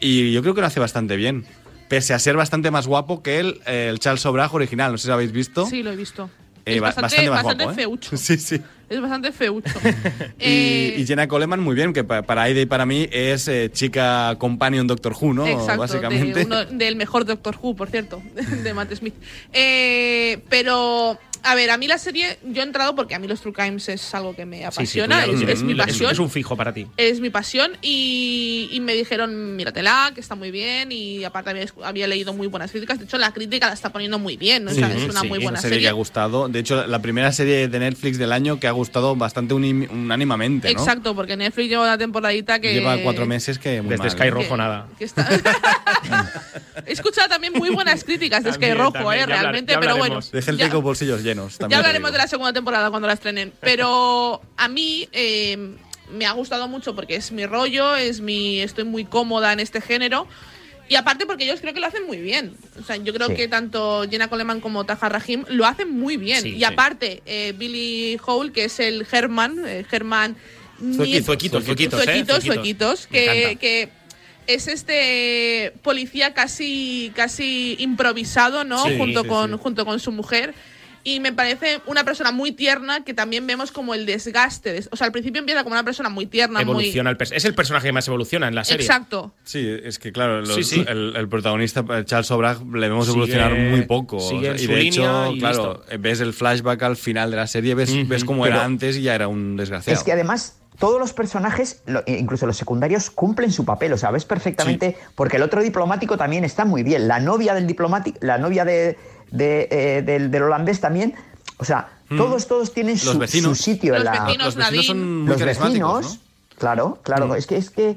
Y yo creo que lo hace bastante bien. Pese a ser bastante más guapo que el, el Charles Sobrag original. No sé si lo habéis visto. Sí, lo he visto. Eh, es ba- bastante, más bastante guapo, ¿eh? feucho. Sí, sí. Es bastante feucho. Y, Eh, y Jenna Coleman muy bien, que pa- para Aida y para mí es eh, chica companion Doctor Who, ¿no? Exacto, Básicamente. de uno- del mejor Doctor Who, por cierto, de Matt Smith. Eh, pero, a ver, a mí la serie, yo he entrado porque a mí los True Crimes es algo que me Sí, sí, tú apasiona, es, mi pasión. Es un fijo para ti. Es mi pasión y, y me dijeron, míratela, que está muy bien y aparte había, había leído muy buenas críticas. De hecho, la crítica la está poniendo muy bien, ¿no? O sea, Sí, es una sí, muy es buena Una serie, serie. que ha gustado. De hecho, la primera serie de Netflix del año que ha gustado bastante unánimamente, ¿no? Exacto, porque Netflix lleva una temporadita que... Lleva cuatro meses que muy Desde mal, Sky ¿eh? Rojo nada. que está- He escuchado también muy buenas críticas de Sky También, Rojo, también, eh, hablar- realmente, ya pero bueno. hablaremos. De gente ya- bolsillos llenos. Ya también hablaremos de la segunda temporada cuando la estrenen. Pero a mí eh, me ha gustado mucho porque es mi rollo, es mi, estoy muy cómoda en este género. Y aparte porque ellos creo que lo hacen muy bien. O sea, yo creo Sí. que tanto Jenna Coleman como Tahar Rahim lo hacen muy bien. Sí, y sí. aparte, eh, Billy Hole, que es el Herman, eh, Herman... Zuequitos, zuequitos, zuequitos, ¿eh? Zuequitos, Zuequitos. que, que es este policía casi, casi improvisado, ¿no? Sí, junto, sí, con, sí. junto con su mujer. Y me parece una persona muy tierna que también vemos como el desgaste. de- o sea, al principio empieza como una persona muy tierna, Evoluciona el pers- Es el personaje que más evoluciona en la muy. serie. Exacto. Sí, es que claro, los- Sí, sí. El, el protagonista, eh, Charles Sobrag, le vemos Sigue- evolucionar muy poco. sigue en y su de línea hecho, y claro, listo. ves el flashback al final de la serie, ves, Ujú. ves cómo Pero- era antes y ya era un desgraciado. Es que además todos los personajes, lo- incluso los secundarios, cumplen su papel. O sea, ves perfectamente, porque el otro diplomático también está muy bien. La novia del diplomático, la novia de, de, eh, del, del holandés también. O sea, todos, todos tienen Los su, vecinos. su sitio Los en la. vecinos, los vecinos son muy los carismáticos, vecinos, ¿no? claro, claro. Es que es que.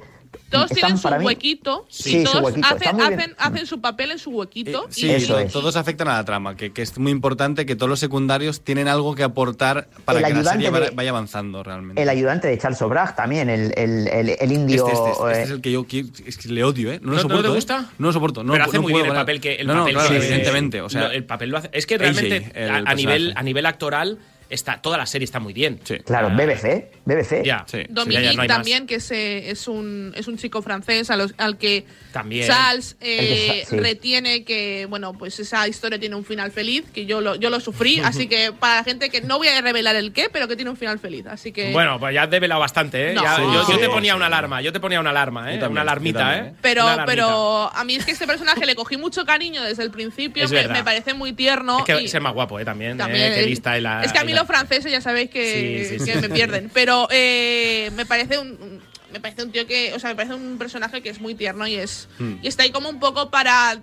Todos están tienen su huequito. Sí, y su todos huequito, hacen, hacen, hacen su papel en su huequito. Eh, sí, y, Eso es. todos afectan a la trama, que, que es muy importante que todos los secundarios tienen algo que aportar para El que la ayudante serie vaya, de- vaya avanzando realmente. El ayudante de Charles O'Brien también, el, el, el, el indio. Este, este, este, este eh, es el que yo quiero- es que le odio, ¿eh? No, ¿No- lo no soporto. te ¿eh? gusta? No lo soporto. No, pero hace no muy bien el papel que el no, no, papel claro, evidentemente. O sea, el papel lo hace. Es que AJ, realmente el a, nivel a nivel actoral está, toda la serie está muy bien. Claro, BBC, BBC. Ya, sí. Dominique ya no hay más. también, que es, eh, es, un, es un chico francés a los- al que También. Charles eh, que retiene que, bueno, pues esa historia tiene un final feliz, que yo lo, yo lo sufrí, así que para la gente que no voy a revelar el qué, pero que tiene un final feliz, así que... Bueno, pues ya has develado bastante, ¿eh? No. Ya- Sí, yo, te ponía sí. una alarma, yo te ponía una alarma, ¿eh? También, una alarmita, también, ¿eh? Pero, alarmita. pero a mí es que este personaje le cogí mucho cariño desde el principio, Es me, parece muy tierno. Es que y es más guapo, ¿eh? También, también ¿eh? Que es- lista y la- es que a mí y la- los franceses ya sabéis que, Sí, sí, que sí. me pierden. Pero eh, me parece un, un- me parece un tío que, o sea, me parece un personaje que es muy tierno y es Hmm. y está ahí como un poco para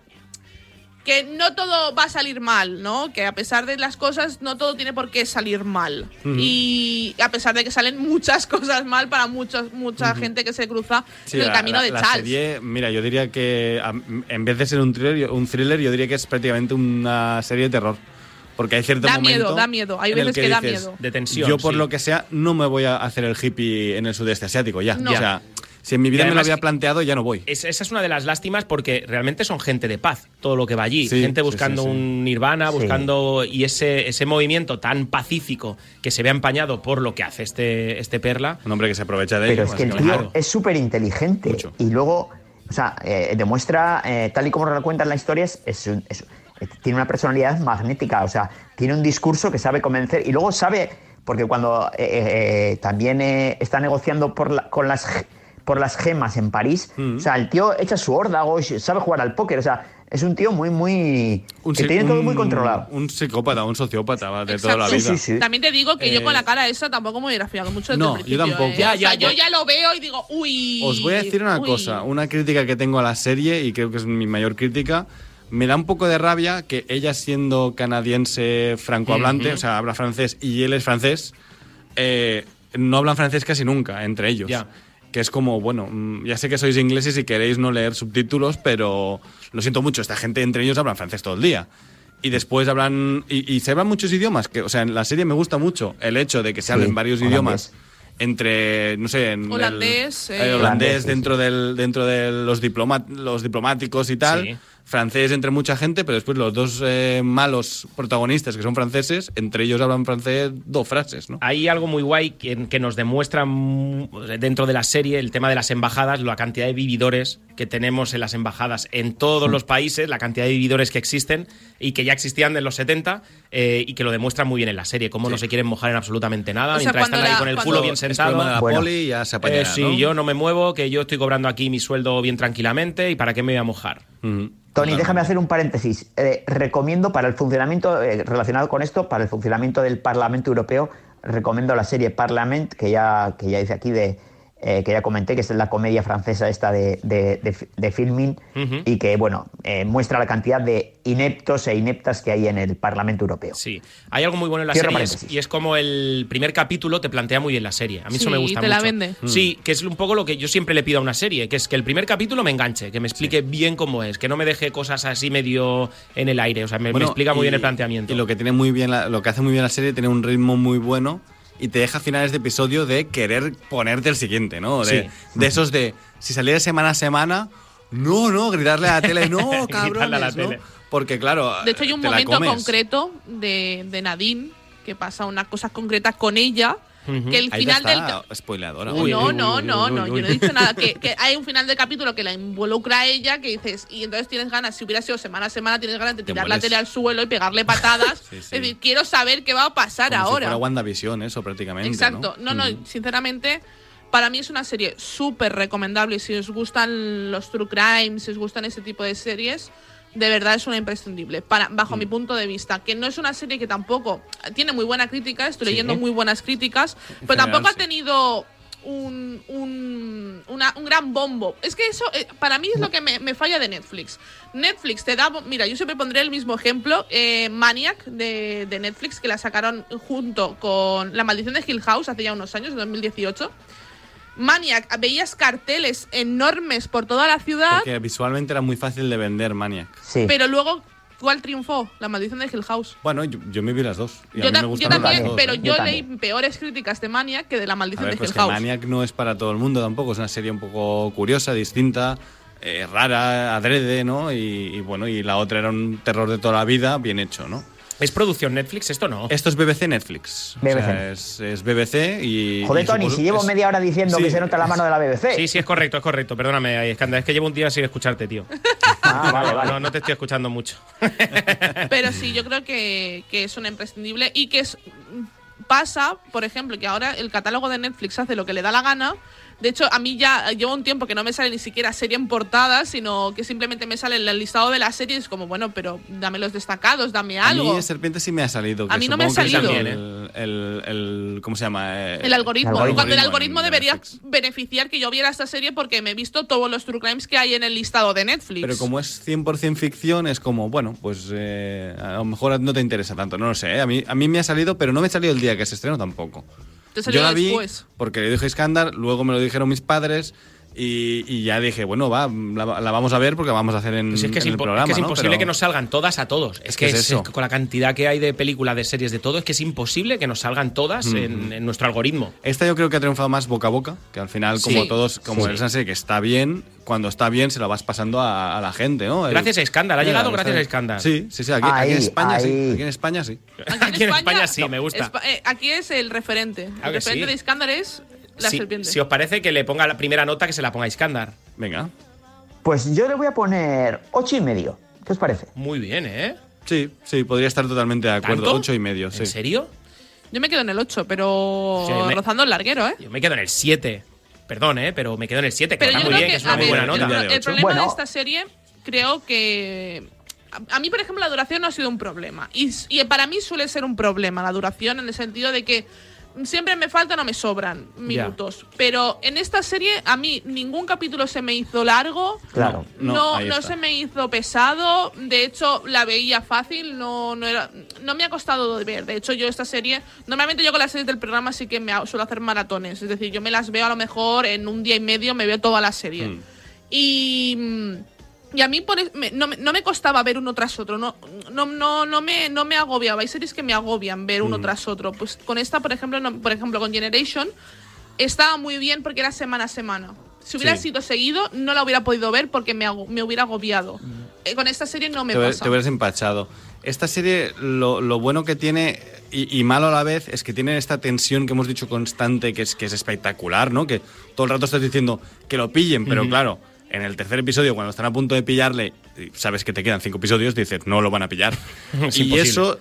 que no todo va a salir mal, ¿no? Que a pesar de las cosas, no todo tiene por qué salir mal. Hmm. Y a pesar de que salen muchas cosas mal para muchas, mucha gente que se cruza Sí, en el camino la- de la Charles. serie, mira, yo diría que en vez de ser un thriller, un thriller, yo diría que es prácticamente una serie de terror. Porque hay cierto Da momento. miedo, da miedo. Hay veces que da dices, miedo. De tensión, Yo, por sí. lo que sea, no me voy a hacer el hippie en el sudeste asiático ya. No. O sea, si en mi vida me lo había planteado, ya no voy. Es- esa es una de las lástimas porque realmente son gente de paz, todo lo que va allí. Sí, gente buscando sí, sí. un nirvana, Sí. buscando. Y ese, ese movimiento tan pacífico que se ve empañado por lo que hace este, este Perla. Un hombre que se aprovecha de Pero ello. es que el tío Claro. es súper inteligente. Y luego, o sea, eh, demuestra, eh, tal y como nos lo cuenta en la historia, es, es tiene una personalidad magnética. O sea, tiene un discurso que sabe convencer y luego sabe, porque cuando eh, eh, también eh, está negociando por la- con las, por las gemas en París, Mm. o sea, el tío echa su órdago y sabe jugar al póker. O sea, es un tío muy, muy. que psi- tiene todo muy un- controlado. Un psicópata, un sociópata va, de Exacto. toda la Sí, vida. sí, sí. También te digo que yo Eh, con la cara esa tampoco me hubiera fiado mucho No, yo principio, tampoco. ¿eh? Ya, O sea, ya, yo ya. ya lo veo y digo, uy. Os voy a decir una uy. cosa, una crítica que tengo a la serie y creo que es mi mayor crítica. Me da un poco de rabia que ella siendo canadiense francohablante, o sea, habla francés y él es francés, eh, no hablan francés casi nunca entre ellos. Ya. Que es como, bueno, mm, ya sé que sois ingleses y queréis no leer subtítulos, pero lo siento mucho, esta gente entre ellos hablan francés todo el día. Y después hablan. Y, y se hablan muchos idiomas. Que, o sea, en la serie me gusta mucho el hecho de que se hablen varios holandés. idiomas entre, no sé, en el- Holandés, eh, eh, holandés Holandés, sí, dentro del dentro de los, diploma- los diplomáticos y tal, Sí. Francés entre mucha gente, pero después los dos eh, malos protagonistas que son franceses, entre ellos hablan francés dos frases, ¿no? Hay algo muy guay que, que nos demuestra dentro de la serie el tema de las embajadas, la cantidad de vividores que tenemos en las embajadas en todos los países, la cantidad de vividores que existen y que ya existían en los 70 eh, y que lo demuestran muy bien en la serie, cómo no se quieren mojar en absolutamente nada, O sea, mientras están ahí la- con el culo bien sentado. de la Bueno. poli y ya se Eh, apañará, sí, ¿no? yo no me muevo, que yo estoy cobrando aquí mi sueldo bien tranquilamente y para qué me voy a mojar. Tony, déjame hacer un paréntesis. Eh, recomiendo para el funcionamiento, eh, relacionado con esto, para el funcionamiento del Parlamento Europeo, recomiendo la serie Parliament, que ya, que ya hice aquí, de, eh, que ya comenté, que es la comedia francesa esta de, de, de- de filming, Ujú. y que, bueno, eh, muestra la cantidad de ineptos e ineptas que hay en el Parlamento Europeo. Sí, hay algo muy bueno en la Cierro serie y es, paréntesis. y es como el primer capítulo te plantea muy bien la serie. A mí eso Sí, me gusta te mucho. la vende. Sí, que es un poco lo que yo siempre le pido a una serie, que es que el primer capítulo me enganche, que me explique bien cómo es, que no me deje cosas así medio en el aire, o sea, me, me Bueno, explica muy y- bien el planteamiento. Y lo que tiene muy bien, la- lo que hace muy bien la serie tiene un ritmo muy bueno y te deja a finales de episodio de querer ponerte el siguiente, ¿no? De, Sí. de esos de si saliera semana a semana, no, no, gritarle a la tele, no, la ¿no? tele. Porque claro, De hecho, hay un momento comes. concreto de, de Nadine que pasa unas cosas concretas con ella. Que el Ahí final del. Uy, no, uy, no, uy, no, uy, no, uy, yo uy. no he dicho nada. Que, que hay un final del capítulo que la involucra a ella, que dices, y entonces tienes ganas, si hubiera sido semana a semana, tienes ganas de Te tirar la tele al suelo y pegarle patadas. Sí, sí. Es decir, quiero saber qué va a pasar Como Si ahora. fuera WandaVision, eso prácticamente. Exacto. No, no, Mm. sinceramente, para mí es una serie súper recomendable. Si os gustan los true crimes, si os gustan ese tipo de series, de verdad es una imprescindible, para, bajo Mm. mi punto de vista. Que no es una serie que tampoco tiene muy buena crítica, estoy Sí. leyendo muy buenas críticas, pero general, tampoco ha tenido un, un, una- un gran bombo. Es que eso, eh, para mí, es lo que me, me falla de Netflix. Netflix te da. Mira, yo siempre pondré el mismo ejemplo. eh, Maniac de, de Netflix, que la sacaron junto con La Maldición de Hill House hace ya unos años, en 2018. Maniac, veías carteles enormes por toda la ciudad, Porque visualmente era muy fácil de vender Maniac. Sí. pero luego, ¿cuál triunfó? La Maldición de Hill House. Bueno, yo, yo me vi las dos. Y a Yo, mí me tam- yo gustaron las también, dos, pero ¿eh? yo, Yo leí también. peores críticas de Maniac que de La A Maldición ver, de pues Hill que House. Maniac no es para todo el mundo tampoco, es una serie un poco curiosa, distinta, eh, rara, adrede, ¿no? Y, y bueno, y la otra era un terror de toda la vida, bien hecho, ¿no? ¿Es producción Netflix? Esto no. Esto es BBC Netflix. O sea, BBC. es, es BBC y. Joder, y Tony, si llevo es- media hora diciendo Sí, que se nota la mano de la BBC. Sí, sí, es correcto, es correcto. Perdóname, Escanda. Es que llevo un día sin escucharte, tío. Ah, vale, No, vale. no, no te estoy escuchando mucho. Pero sí, yo creo que, que es una imprescindible y que es, pasa, por ejemplo, que ahora el catálogo de Netflix hace lo que le da la gana. De hecho, a mí ya llevo un tiempo que no me sale ni siquiera serie en portada, sino que simplemente me sale el listado de las series como, bueno, pero dame los destacados, dame A algo. mí Serpiente sí me ha salido. A mí no me ha salido. El, el, el- ¿Cómo se llama? Eh, El algoritmo. algoritmo. Cuando el algoritmo debería beneficiar que yo viera esta serie porque me he visto todos los true crimes que hay en el listado de Netflix. Pero como es 100% ficción, es como, bueno, pues eh, a lo mejor no te interesa tanto. No lo sé. ¿eh? A, mí, a mí me ha salido, pero no me ha salido el día que se estrenó tampoco. Te salió Yo la vi después. porque le dije Iskandar, luego me lo dijeron mis padres. Y, y ya dije, bueno, va, la, la vamos a ver porque la vamos a hacer en, Pues es que en el es programa. que es ¿no? imposible Pero- que nos salgan todas a todos. Es, que que es es- eso. con la cantidad que hay de películas, de series, de todo, es que es imposible que nos salgan todas en, en nuestro algoritmo. Esta yo creo que ha triunfado más boca a boca, que al final, como Sí. todos, como Sí. es una serie que está bien, cuando está bien se lo vas pasando a, a la gente, ¿no? El- Gracias a Iskandar, ha llegado gracias a. Iskandar. Sí, sí, sí, aquí, en España sí. Aquí en España sí. Aquí en España sí, me gusta. Espa- eh, aquí es el referente. El que referente sí. de Iskandar es la si, serpiente. si os parece que le ponga la primera nota, que se la ponga Iskandar. Venga. Pues yo le voy a poner ocho y medio. ¿Qué os parece? Muy bien, ¿eh? Sí, sí, podría estar totalmente de acuerdo. ¿Tanto? Ocho y medio, sí. ¿En serio? Yo me quedo en el 8, pero Sí, me- rozando el larguero, ¿eh? Yo me quedo en el 7. Perdón, ¿eh? Pero me quedo en el 7, que Pero está yo muy creo bien, que, que es una a muy ver, buena el, nota. El problema de esta serie creo que a, mí por ejemplo la duración no ha sido un problema y para mí suele ser un problema la duración en el sentido de que siempre me faltan o me sobran minutos pero en esta serie a mí ningún capítulo se me hizo largo Claro. No, no, se me hizo pesado. De hecho, la veía fácil. No, no, era, no me ha costado de ver. De hecho, yo esta serie. Normalmente yo con las series del programa sí que me suelo hacer maratones. Es decir, yo me las veo a lo mejor en un día y medio, me veo toda la serie. Mm. Y. mm, Y a mí por es- me- no, me- no me costaba ver uno tras otro, no, no, no, no, me, no me agobiaba. Hay series que me agobian ver Mm. uno tras otro. Pues con esta, por ejemplo, no- por ejemplo, con Generation, estaba muy bien porque era semana a semana. Si hubiera Sí. sido seguido, no la hubiera podido ver porque me, me hubiera agobiado. Eh, con esta serie no me te, pasa. te hubieras empachado. Esta serie, lo, lo bueno que tiene, y, y malo a la vez, es que tiene esta tensión que hemos dicho constante, que es, que es espectacular, ¿no? Que todo el rato estás diciendo que lo pillen, pero claro, en el tercer episodio, cuando están a punto de pillarle, sabes que te quedan cinco episodios, dices, no lo van a pillar. Es y imposible. eso,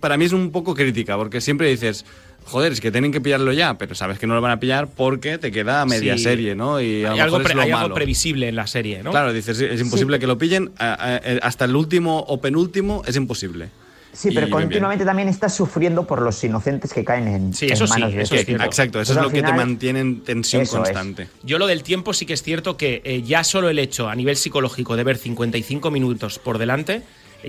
para mí, es un poco crítica, porque siempre dices, joder, es que tienen que pillarlo ya, pero sabes que no lo van a pillar porque te queda media Sí. serie, ¿no? Y a Hay, algo, pre- hay previsible en la serie, ¿no? Claro, dices, es imposible que lo pillen. a- hasta el último o penúltimo es imposible. Sí, pero continuamente también estás sufriendo por los inocentes que caen en, Sí, en eso sí, manos de eso es cierto. Exacto, eso es lo que te mantiene en tensión es. constante. Yo lo del tiempo sí que es cierto que eh, ya solo el hecho a nivel psicológico de ver 55 minutos por delante,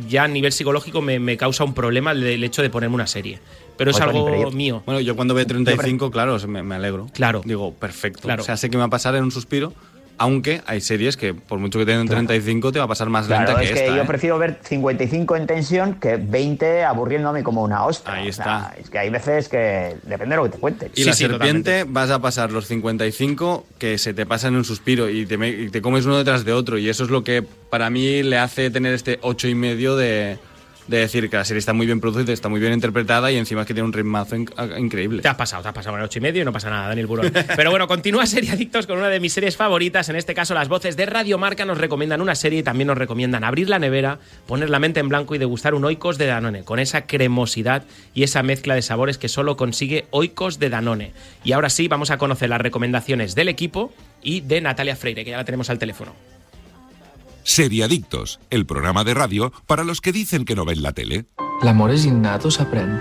ya a nivel psicológico me, me causa un problema el, el hecho de ponerme una serie. Pero es algo mío. Bueno, yo cuando veo 35, claro, me, me alegro. Claro. Digo, perfecto. Claro. O sea, sé que me va a pasar en un suspiro, aunque hay series que, por mucho que tengan 35, te va a pasar más Claro, lenta es que que esta. yo ¿eh? prefiero ver 55 en tensión que 20 aburriéndome como una ostra. Ahí O sea, está. es que hay veces que depende de lo que te cuenten. Y Sí, la sí, serpiente totalmente. vas a pasar los 55 que se te pasan en un suspiro y te, y te comes uno detrás de otro. Y eso es lo que para mí le hace tener este ocho y medio de, de decir que la serie está muy bien producida, está muy bien interpretada y encima es que tiene un ritmazo in- a- increíble. Te has pasado, te has pasado en el ocho y medio y no pasa nada, Daniel Burón. Pero bueno, continúa Serie Adictos con una de mis series favoritas. En este caso, las voces de Radio Marca nos recomiendan una serie y también nos recomiendan abrir la nevera, poner la mente en blanco y degustar un Oikos de Danone, con esa cremosidad y esa mezcla de sabores que solo consigue Oikos de Danone. Y ahora sí, vamos a conocer las recomendaciones del equipo y de Natalia Freire, que ya la tenemos al teléfono. Seriadictos, el programa de radio para los que dicen que no ven la tele. L'amor és innat o s'aprèn?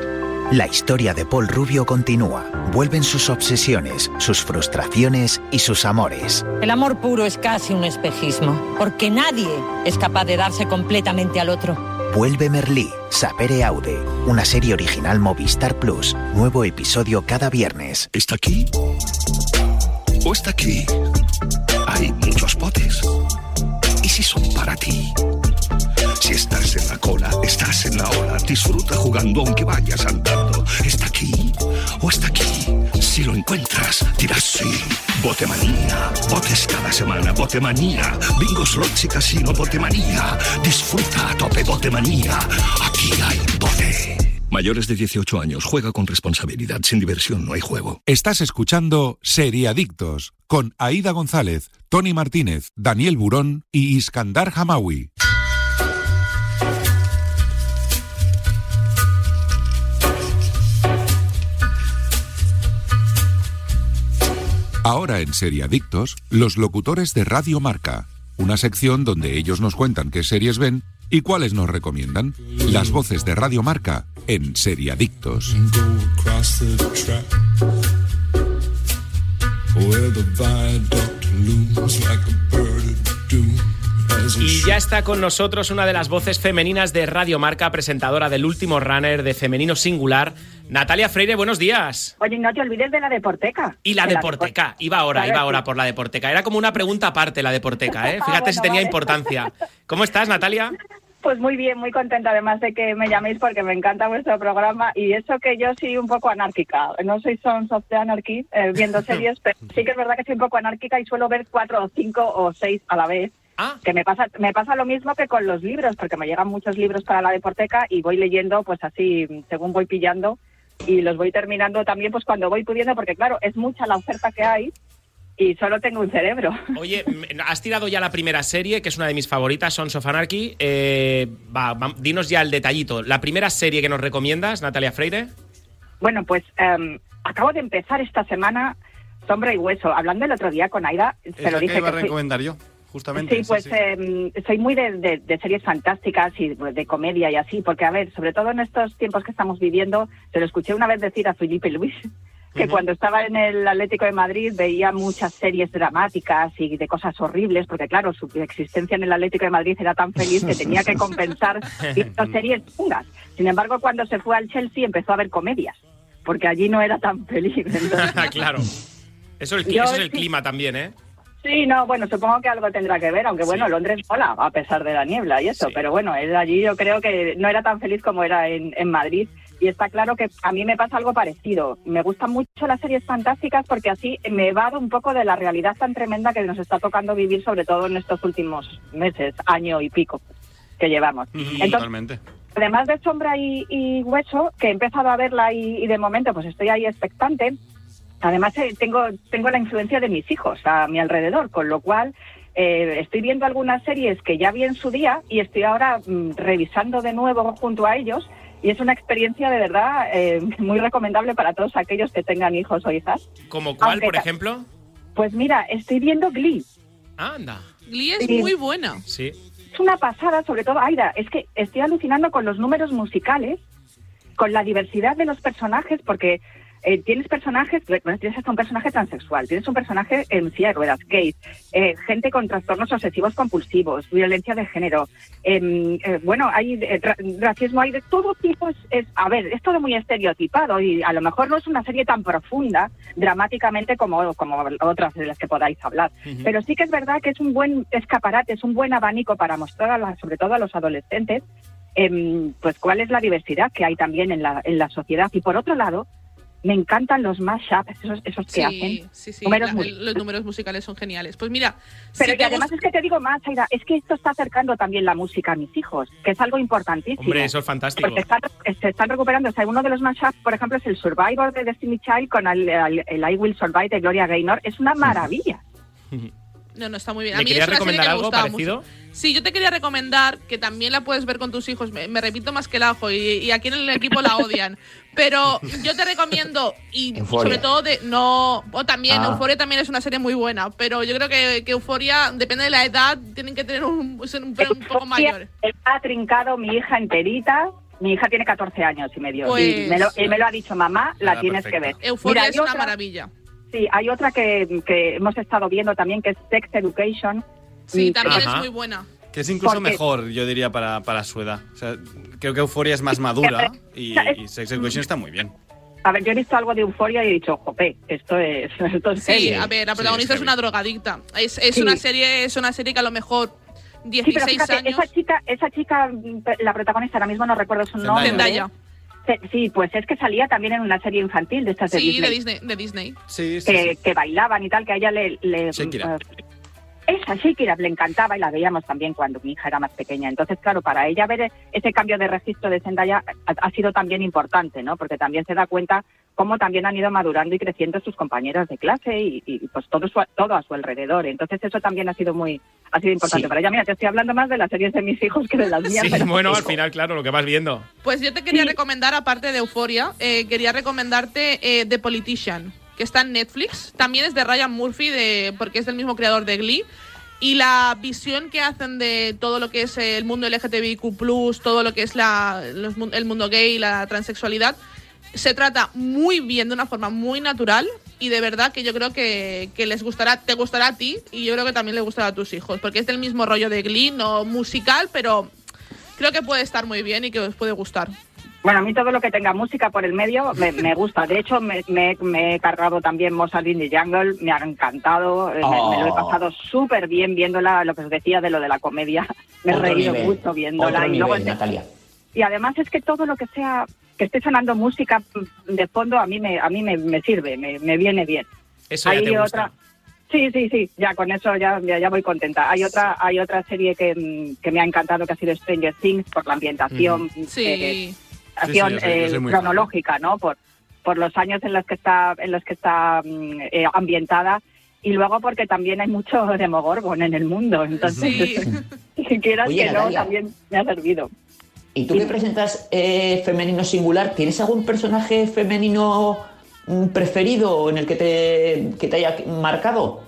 La historia de Paul Rubio continúa. Vuelven sus obsesiones, sus frustraciones y sus amores. El amor puro es casi un espejismo, porque nadie es capaz de darse completamente al otro. Vuelve Merlí, Sapere Aude, una serie original Movistar Plus. Nuevo episodio cada viernes. ¿Está aquí? ¿O está aquí? Hay muchos potes. ¿Y si son para ti? Si estás en la cola, estás en la ola. Disfruta jugando aunque vayas andando. ¿Está aquí? ¿O está aquí? Si lo encuentras, dirás sí. Botemanía. Botes cada semana. Botemanía. Bingo, slots y casino. Botemanía. Disfruta a tope. Botemanía. Aquí hay bote. Mayores de 18 años. Juega con responsabilidad. Sin diversión no hay juego. Estás escuchando Seriadictos con Aida González, Tony Martínez, Daniel Burón y Iskandar Hamawi. Ahora en Seriadictos, los locutores de Radio Marca, una sección donde ellos nos cuentan qué series ven y cuáles nos recomiendan. Las voces de Radio Marca en Seriadictos. Y ya está con nosotros una de las voces femeninas de Radio Marca, presentadora del último runner de Femenino Singular, Natalia Freire, buenos días. Oye, no te olvides de la deporteca. Y la De deporteca, iba ahora, iba ahora por la deporteca. Era como una pregunta aparte la deporteca, ¿eh? Ah, Fíjate si tenía vale. importancia. ¿Cómo estás, Natalia? Pues muy bien, muy contenta además de que me llaméis porque me encanta vuestro programa y eso que yo soy un poco anárquica. No soy Sons of the Anarchy eh, viendo series, pero sí que es verdad que soy un poco anárquica y suelo ver cuatro o cinco o seis a la vez. Ah. Que me pasa, me pasa lo mismo que con los libros, porque me llegan muchos libros para la deporteca y voy leyendo pues así según voy pillando y los voy terminando también pues cuando voy pudiendo, porque claro, es mucha la oferta que hay y solo tengo un cerebro. Oye, has tirado ya la primera serie, que es una de mis favoritas, Sons of Anarchy. Eh, va, va, dinos ya el detallito. La primera serie que nos recomiendas, Natalia Freire. Bueno, pues em, acabo de empezar esta semana Sombra y Hueso. Hablando el otro día con Aida, Es se lo que dije iba a que recomendar yo, justamente. Sí, pues em, soy muy de, de- de series fantásticas y de, de comedia y así, porque a ver, sobre todo en estos tiempos que estamos viviendo, se lo escuché una vez decir a Felipe Luis, que cuando estaba en el Atlético de Madrid veía muchas series dramáticas y de cosas horribles, porque claro, su existencia en el Atlético de Madrid era tan feliz que tenía que compensar viendo series chungas. Sin embargo, cuando se fue al Chelsea empezó a ver comedias, porque allí no era tan feliz. Entonces, claro. Eso, el, Yo eso es el clima también, ¿eh? Sí, no, bueno, supongo que algo tendrá que ver, aunque bueno, Londres mola, a pesar de la niebla y eso, pero bueno, él allí yo creo que no era tan feliz como era en, en Madrid. Y está claro que a mí me pasa algo parecido. Me gustan mucho las series fantásticas porque así me evado un poco de la realidad tan tremenda que nos está tocando vivir, sobre todo en estos últimos meses, año y pico que llevamos. Entonces, Totalmente. además de Sombra y, y Hueso, que he empezado a verla y, y de momento pues estoy ahí expectante, además eh, tengo, tengo la influencia de mis hijos a mi alrededor, con lo cual eh, estoy viendo algunas series que ya vi en su día y estoy ahora mm, revisando de nuevo junto a ellos y es una experiencia de verdad eh, muy recomendable para todos aquellos que tengan hijos o hijas. ¿Como cuál, Aunque por ejemplo? Pues mira, estoy viendo Glee. Anda. Glee es muy buena. Sí. es una pasada, sobre todo, Aida, es que estoy alucinando con los números musicales, con la diversidad de los personajes, porque eh, tienes personajes, tienes hasta un personaje transexual, tienes un personaje en silla de ruedas, gay, eh, gente con trastornos obsesivos compulsivos, violencia de género, em, eh, bueno, hay eh, ra- racismo, hay de todo tipo, es, es- a ver, es todo muy estereotipado y a lo mejor no es una serie tan profunda dramáticamente como, como otras de las que podáis hablar, pero sí que es verdad que es un buen escaparate, es un buen abanico para mostrar, a la- sobre todo a los adolescentes, em, pues cuál es la diversidad que hay también en la, en la sociedad. Y por otro lado, me encantan los mashups, esos, esos que Sí, hacen. sí, sí. números la- los números musicales son geniales. Pues mira, Pero si que te además gusta- es que te digo más, Aida, es que esto está acercando también la música a mis hijos, que es algo importantísimo. Hombre, eso es fantástico. Porque están, se están recuperando. O sea, uno de los mashups, por ejemplo, es el Survivor de Destiny Child con el, el- el I Will Survive de Gloria Gaynor. Es una maravilla. No, no, está muy bien. ¿Me A mí querías es una serie recomendar que me algo parecido? mucho. Sí, yo te quería recomendar que también la puedes ver con tus hijos. Me, me repito más que el ajo y, y aquí en el equipo la odian. Pero yo te recomiendo y Euphoria. sobre todo de no o también Ah. Euforia también es una serie muy buena, pero yo creo que, que Euforia depende de la edad tienen que tener un, ser un, un poco mayor. Ha trincado mi hija enterita. Mi hija tiene 14 años y medio. Pues- y, me lo, y me lo ha dicho, mamá, la Ah, tienes perfecto. que ver. Euforia Mira, es una otra- maravilla. Sí, hay otra que, que hemos estado viendo también, que es Sex Education. Sí, Y- también Ajá. es muy buena. Que es incluso Porque- mejor, yo diría, para, para su edad. O sea, creo que Euforia es más madura y, y Sex Education está muy bien. A ver, yo he visto algo de Euforia y he dicho, jope, esto es, esto es Sí, serie". a ver, la protagonista es una drogadicta. Es, es Sí. una serie, es una serie que a lo mejor Sí, pero 16 fíjate, años. esa chica, esa chica, la protagonista, ahora mismo no recuerdo su nombre. Zendaya. Sí, Sí, pues es que salía también en una serie infantil de estas de Sí, Disney, de Disney. De Disney. Sí, que, que bailaban y tal, que a ella le... le Shakira. eh, esa Shakira le encantaba y la veíamos también cuando mi hija era más pequeña. Entonces, claro, para ella ver ese cambio de registro de Zendaya ha, ha sido también importante, ¿no? Porque también se da cuenta cómo también han ido madurando y creciendo sus compañeras de clase y, y, pues todo, su- todo a su alrededor. Entonces, eso también ha sido muy ha sido importante Sí. para ella. Mira, te estoy hablando más de las series de mis hijos que de las mías. Sí, pero- bueno, al final, claro, lo que vas viendo. Pues yo te quería recomendar, aparte de Euphoria, eh, quería recomendarte eh, The Politician, que está en Netflix. También es de Ryan Murphy, de, porque es del mismo creador de Glee. Y la visión que hacen de todo lo que es el mundo LGTBIQ, todo lo que es el mundo gay, la transexualidad, se trata muy bien, de una forma muy natural. Y de verdad que yo creo que, que les gustará, te gustará a ti y yo creo que también le gustará a tus hijos, porque es del mismo rollo de Glee, no musical, pero creo que puede estar muy bien y que os puede gustar. Bueno, a mí todo lo que tenga música por el medio me, me gusta. De hecho, me, me- me he cargado también Mozart in the Jungle, me ha encantado, eh, me- me, lo he Oh. pasado súper bien viéndola, lo que os decía de lo de la comedia. Me he reído nivel, mucho viéndola. Otro y, luego nivel, este- Natalia. y además es que todo lo que sea, que esté sonando música mm, de fondo, a mí me, a mí me, me sirve, me, me viene bien. Eso ya Hay te gusta. otra. Sí, sí, sí, ya con eso ya, ya, ya voy contenta. Hay otra, hay otra serie que, mm, que me ha encantado que ha sido Stranger Things por la ambientación. Sí. eh, acción Sí, sí, yo soy- yo eh, soy cronológica, ¿no? Por, por los años en los que está, en los que está mm, eh, ambientada y luego porque también hay mucho demogorgon en el mundo, entonces si quieras Oye, que no, Natalia. también me ha servido. ¿Y tú que presentas eh, femenino singular, tienes algún personaje femenino mm, preferido en el que te, que te haya marcado?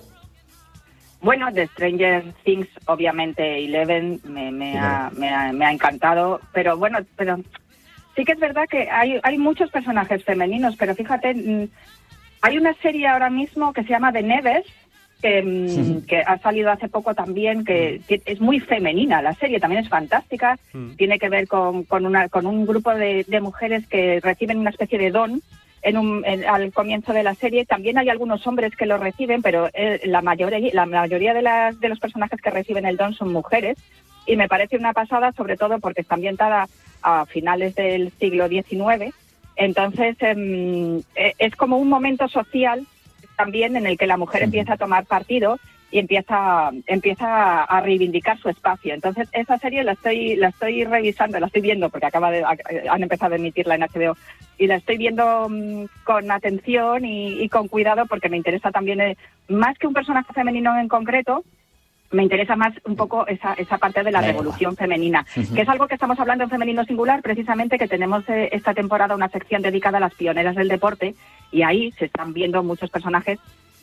Bueno, de Stranger Things, obviamente Eleven me, me, ha, me, ha, me ha encantado, pero bueno, pero sí que es verdad que hay, hay muchos personajes femeninos, pero fíjate, mm, hay una serie ahora mismo que se llama The Neves, que, mm, Sí. que ha salido hace poco también, que, que es muy femenina, la serie también es fantástica, tiene que ver con, con, una, con un grupo de, de mujeres que reciben una especie de don en un, en- al comienzo de la serie. También hay algunos hombres que lo reciben, pero eh, la mayoría, la mayoría de, las, de los personajes que reciben el don son mujeres. Y me parece una pasada, sobre todo porque está ambientada a finales del siglo XIX. Entonces, eh, es como un momento social también en el que la mujer empieza a tomar partido y empieza empieza a reivindicar su espacio. Entonces esa serie la estoy la estoy revisando, la estoy viendo porque acaba de han empezado a emitirla en HBO y la estoy viendo mm, con atención y, y con cuidado porque me interesa también eh, más que un personaje femenino en concreto. Me interesa más un poco esa, esa parte de la revolución femenina, que es algo que estamos hablando en femenino singular, precisamente que tenemos eh, esta temporada una sección dedicada a las pioneras del deporte y ahí se están viendo muchos personajes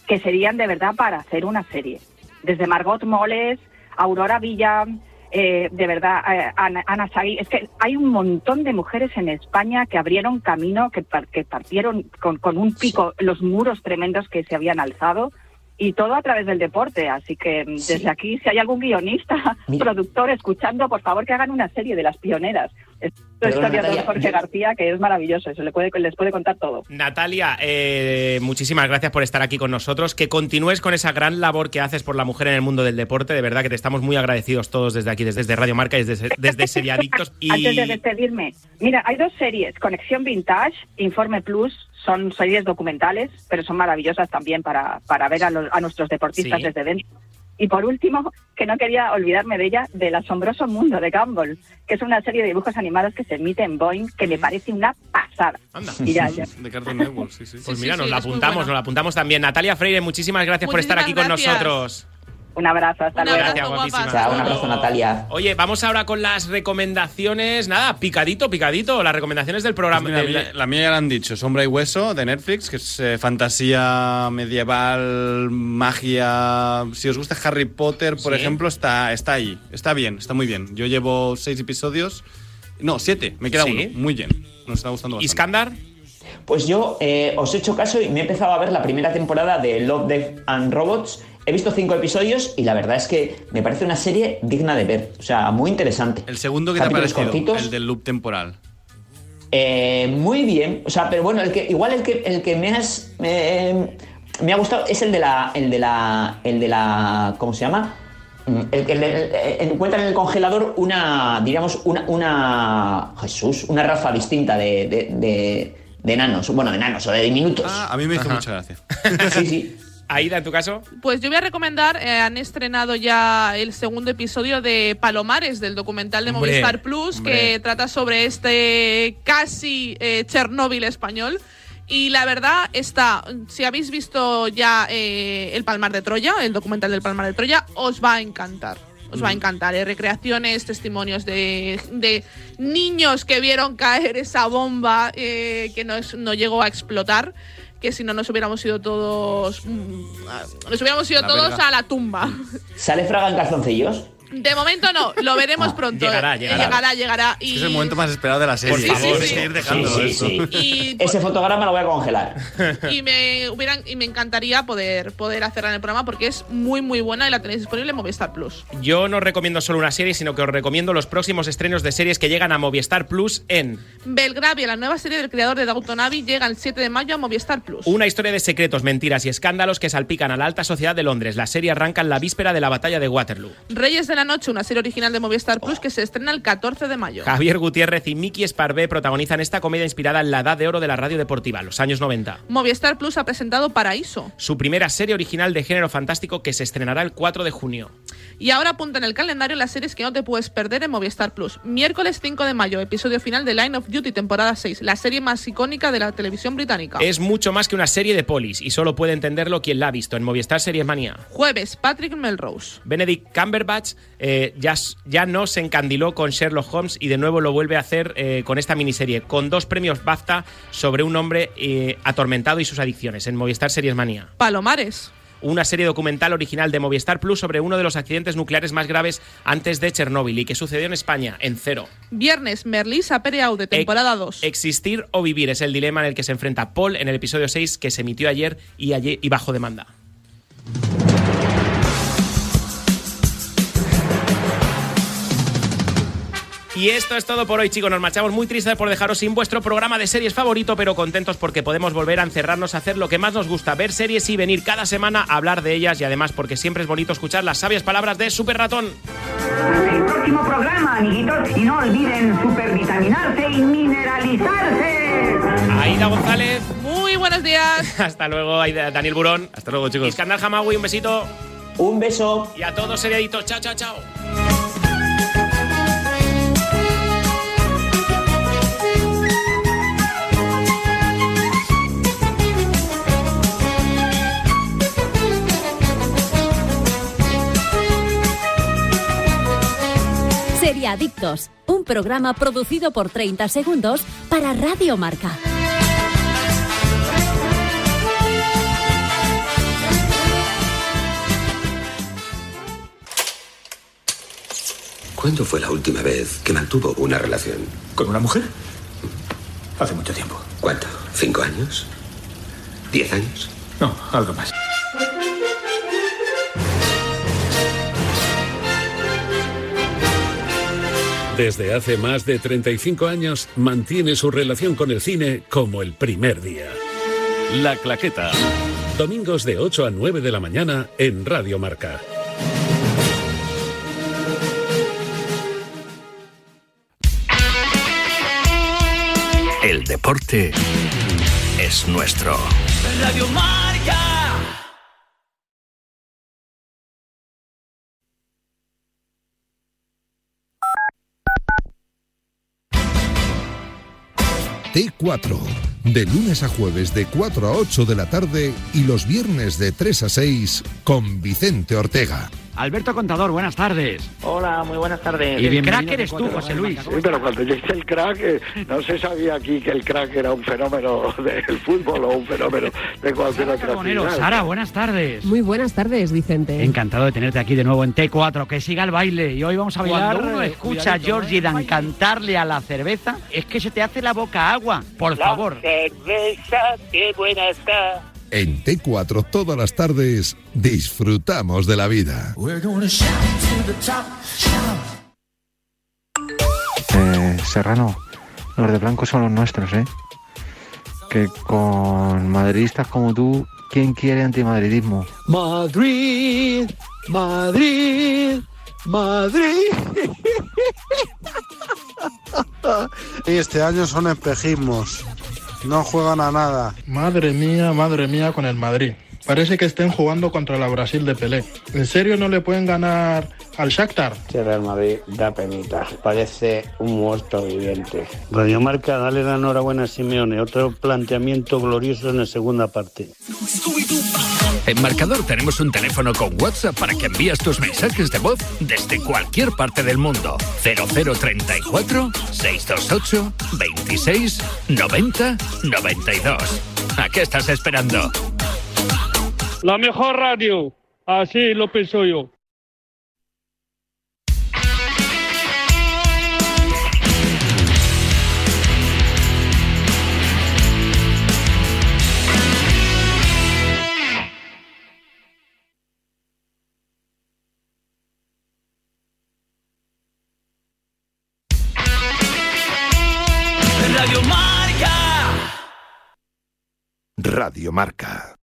que serían de verdad para hacer una serie. Desde Margot Moles, Aurora Villa, eh, de verdad, eh, Ana, Ana Sagui. Es que hay un montón de mujeres en España que abrieron camino, que, par- que partieron con, con un pico los muros tremendos que se habían alzado. Y todo a través del deporte. Así que mm, desde aquí, si hay algún guionista, productor escuchando, por favor que hagan una serie de las pioneras. Es la Perdona, historia de Natalia, Jorge García, que es maravilloso. Eso le puede, les puede contar todo. Natalia, eh, muchísimas gracias por estar aquí con nosotros. Que continúes con esa gran labor que haces por la mujer en el mundo del deporte. De verdad que te estamos muy agradecidos todos desde aquí, desde, desde Radio Marca y desde, desde Seriadictos. Y... Antes de despedirme, mira, hay dos series, Conexión Vintage, Informe Plus, son series documentales, pero son maravillosas también para, para ver a, los- a nuestros deportistas Sí. desde dentro. Y por último, que no quería olvidarme de ella, del asombroso mundo de Gumball, que es una serie de dibujos animados que se emite en Boeing, que me parece una pasada. Y ya, ya. De Cartoon Network, sí, sí. Pues mira, nos la apuntamos, nos la apuntamos también. Natalia Freire, muchísimas gracias por estar aquí con nosotros. Un abrazo, hasta luego. Gracias, guapísima. Chao, un abrazo, Natalia. Oye, vamos ahora con las recomendaciones. Nada, picadito, picadito. Las recomendaciones del programa. Pues mira, del- la, mía ya la han dicho, Sombra y Hueso de Netflix, que es eh, fantasía medieval, magia. Si os gusta Harry Potter, por Sí. ejemplo, está, está ahí. Está bien, está muy bien. Yo llevo seis episodios. No, siete, me queda Sí. uno. Muy bien. Nos está gustando bastante. ¿Iskandar? Pues yo eh, os he hecho caso y me he empezado a ver la primera temporada de Love, Death and Robots. He visto cinco episodios y la verdad es que me parece una serie digna de ver. O sea, muy interesante. El segundo que te ha parecido, cortitos. el del loop temporal. Eh, muy bien, o sea, pero bueno, el que, igual el que, el que me, has, me, me ha gustado es el de la, el de la, el de la, ¿cómo se llama? Mm, el- el- el- el- encuentran en el congelador una, diríamos, una, una Jesús, una raza distinta de, de, de- de enanos, bueno, de enanos o de diminutos. a mí me hizo Ajá. mucha gracia. Sí, sí. Aida, en tu caso. Pues yo voy a recomendar, eh, han estrenado ya el segundo episodio de Palomares, del documental de Hombre, Movistar Plus, hombre. que trata sobre este casi eh, Chernóbil español. Y la verdad está, si habéis visto ya eh, El Palmar de Troya, el documental del Palmar de Troya, os va a encantar. Os va a encantar. eh, recreaciones, testimonios de, de niños que vieron caer esa bomba eh, que no, es- no llegó a explotar. Que si no nos hubiéramos ido todos. mm, Nos hubiéramos ido La todos verga. a la tumba. ¿Sale Fraga en calzoncillos? De momento no, lo veremos pronto. llegará, eh, llegará. llegará, llegará. Es Y es el momento más esperado de la serie. Por favor. Tienes que ir dejando Sí, sí, sí. Y- Ese fotograma lo voy a congelar. y me hubieran y me encantaría poder poder hacerla en el programa porque es muy muy buena y la tenéis disponible en Movistar Plus. Yo no os recomiendo solo una serie, sino que os recomiendo los próximos estrenos de series que llegan a Movistar Plus en Belgravia, la nueva serie del creador de Downton Abbey, llega el 7 de mayo a Movistar Plus. Una historia de secretos, mentiras y escándalos que salpican a la alta sociedad de Londres. La serie arranca en la víspera de la batalla de Waterloo. Reyes de la Noche, una serie original de Movistar Plus que se estrena el 14 de mayo. Javier Gutiérrez y Miki Esparvé protagonizan esta comedia inspirada en la edad de oro de la radio deportiva, los años 90. Movistar Plus ha presentado Paraíso. Su primera serie original de género fantástico que se estrenará el 4 de junio. Y ahora apunta en el calendario las series que no te puedes perder en Movistar Plus. Miércoles 5 de mayo, episodio final de Line of Duty, temporada 6, la serie más icónica de la televisión británica. Es mucho más que una serie de polis y solo puede entenderlo quien la ha visto en Movistar Series Manía. Jueves, Patrick Melrose. Benedict Cumberbatch eh, ya, ya no se encandiló con Sherlock Holmes y de nuevo lo vuelve a hacer eh, con esta miniserie, con dos premios BAFTA sobre un hombre eh, atormentado y sus adicciones en Movistar Series Manía. Palomares. Una serie documental original de Movistar Plus sobre uno de los accidentes nucleares más graves antes de Chernóbil y que sucedió en España, en cero. Viernes, Merlisa Pereau de temporada 2. Existir o vivir es el dilema en el que se enfrenta Paul en el episodio 6 que se emitió ayer y, ayer, y bajo demanda. Y esto es todo por hoy, chicos. Nos marchamos muy tristes por dejaros sin vuestro programa de series favorito, pero contentos porque podemos volver a encerrarnos a hacer lo que más nos gusta, ver series y venir cada semana a hablar de ellas y además porque siempre es bonito escuchar las sabias palabras de Super Ratón. el próximo programa, amiguitos. Y no olviden supervitaminarse y mineralizarse. Aida González. Muy buenos días. Hasta luego, Aida- Daniel Burón. Hasta luego, chicos. Iskandar Hamawi, un besito. Un beso. Y a todos seriaditos. Chao, chao, chao. Seriadictos, un programa producido por 30 segundos para Radio Marca. ¿Cuándo fue la última vez que mantuvo una relación? ¿Con una mujer? Hace mucho tiempo. ¿Cuánto? ¿Cinco años? ¿Diez años? No, algo más. Desde hace más de 35 años mantiene su relación con el cine como el primer día. La Claqueta. Domingos de 8 a 9 de la mañana en Radio Marca. El deporte es nuestro. Radio Marca. T4. De lunes a jueves de 4 a 8 de la tarde y los viernes de 3 a 6 con Vicente Ortega. Alberto Contador, buenas tardes. Hola, muy buenas tardes. Y el crack eres tú, José Luis. Sí, pero cuando dice el crack, eh, no se sabía aquí que el crack era un fenómeno del fútbol o un fenómeno de cualquier otra Carbonero. Sara, buenas tardes. Muy buenas tardes, Vicente. Encantado de tenerte aquí de nuevo en T4, que siga el baile. Y hoy vamos a bailar. Cuando uno escucha a Georgie Dan cantarle a la cerveza, es que se te hace la boca agua. Por favor. cerveza, qué buena está. En T4 todas las tardes disfrutamos de la vida. Eh, Serrano, los de blanco son los nuestros, ¿eh? Que con madridistas como tú, ¿quién quiere antimadridismo? Madrid, Madrid, Madrid. Y este año son espejismos. No juegan a nada. Madre mía, madre mía con el Madrid. Parece que estén jugando contra la Brasil de Pelé. ¿En serio no le pueden ganar al Shakhtar? Este Real Madrid da penita. Parece un muerto viviente. Radio Marca, dale la enhorabuena a Simeone. Otro planteamiento glorioso en la segunda parte. En Marcador tenemos un teléfono con WhatsApp para que envíes tus mensajes de voz desde cualquier parte del mundo. 0034 628 26 90 92. ¿A qué estás esperando? La mejor radio. Así lo pienso yo. Radio Marca.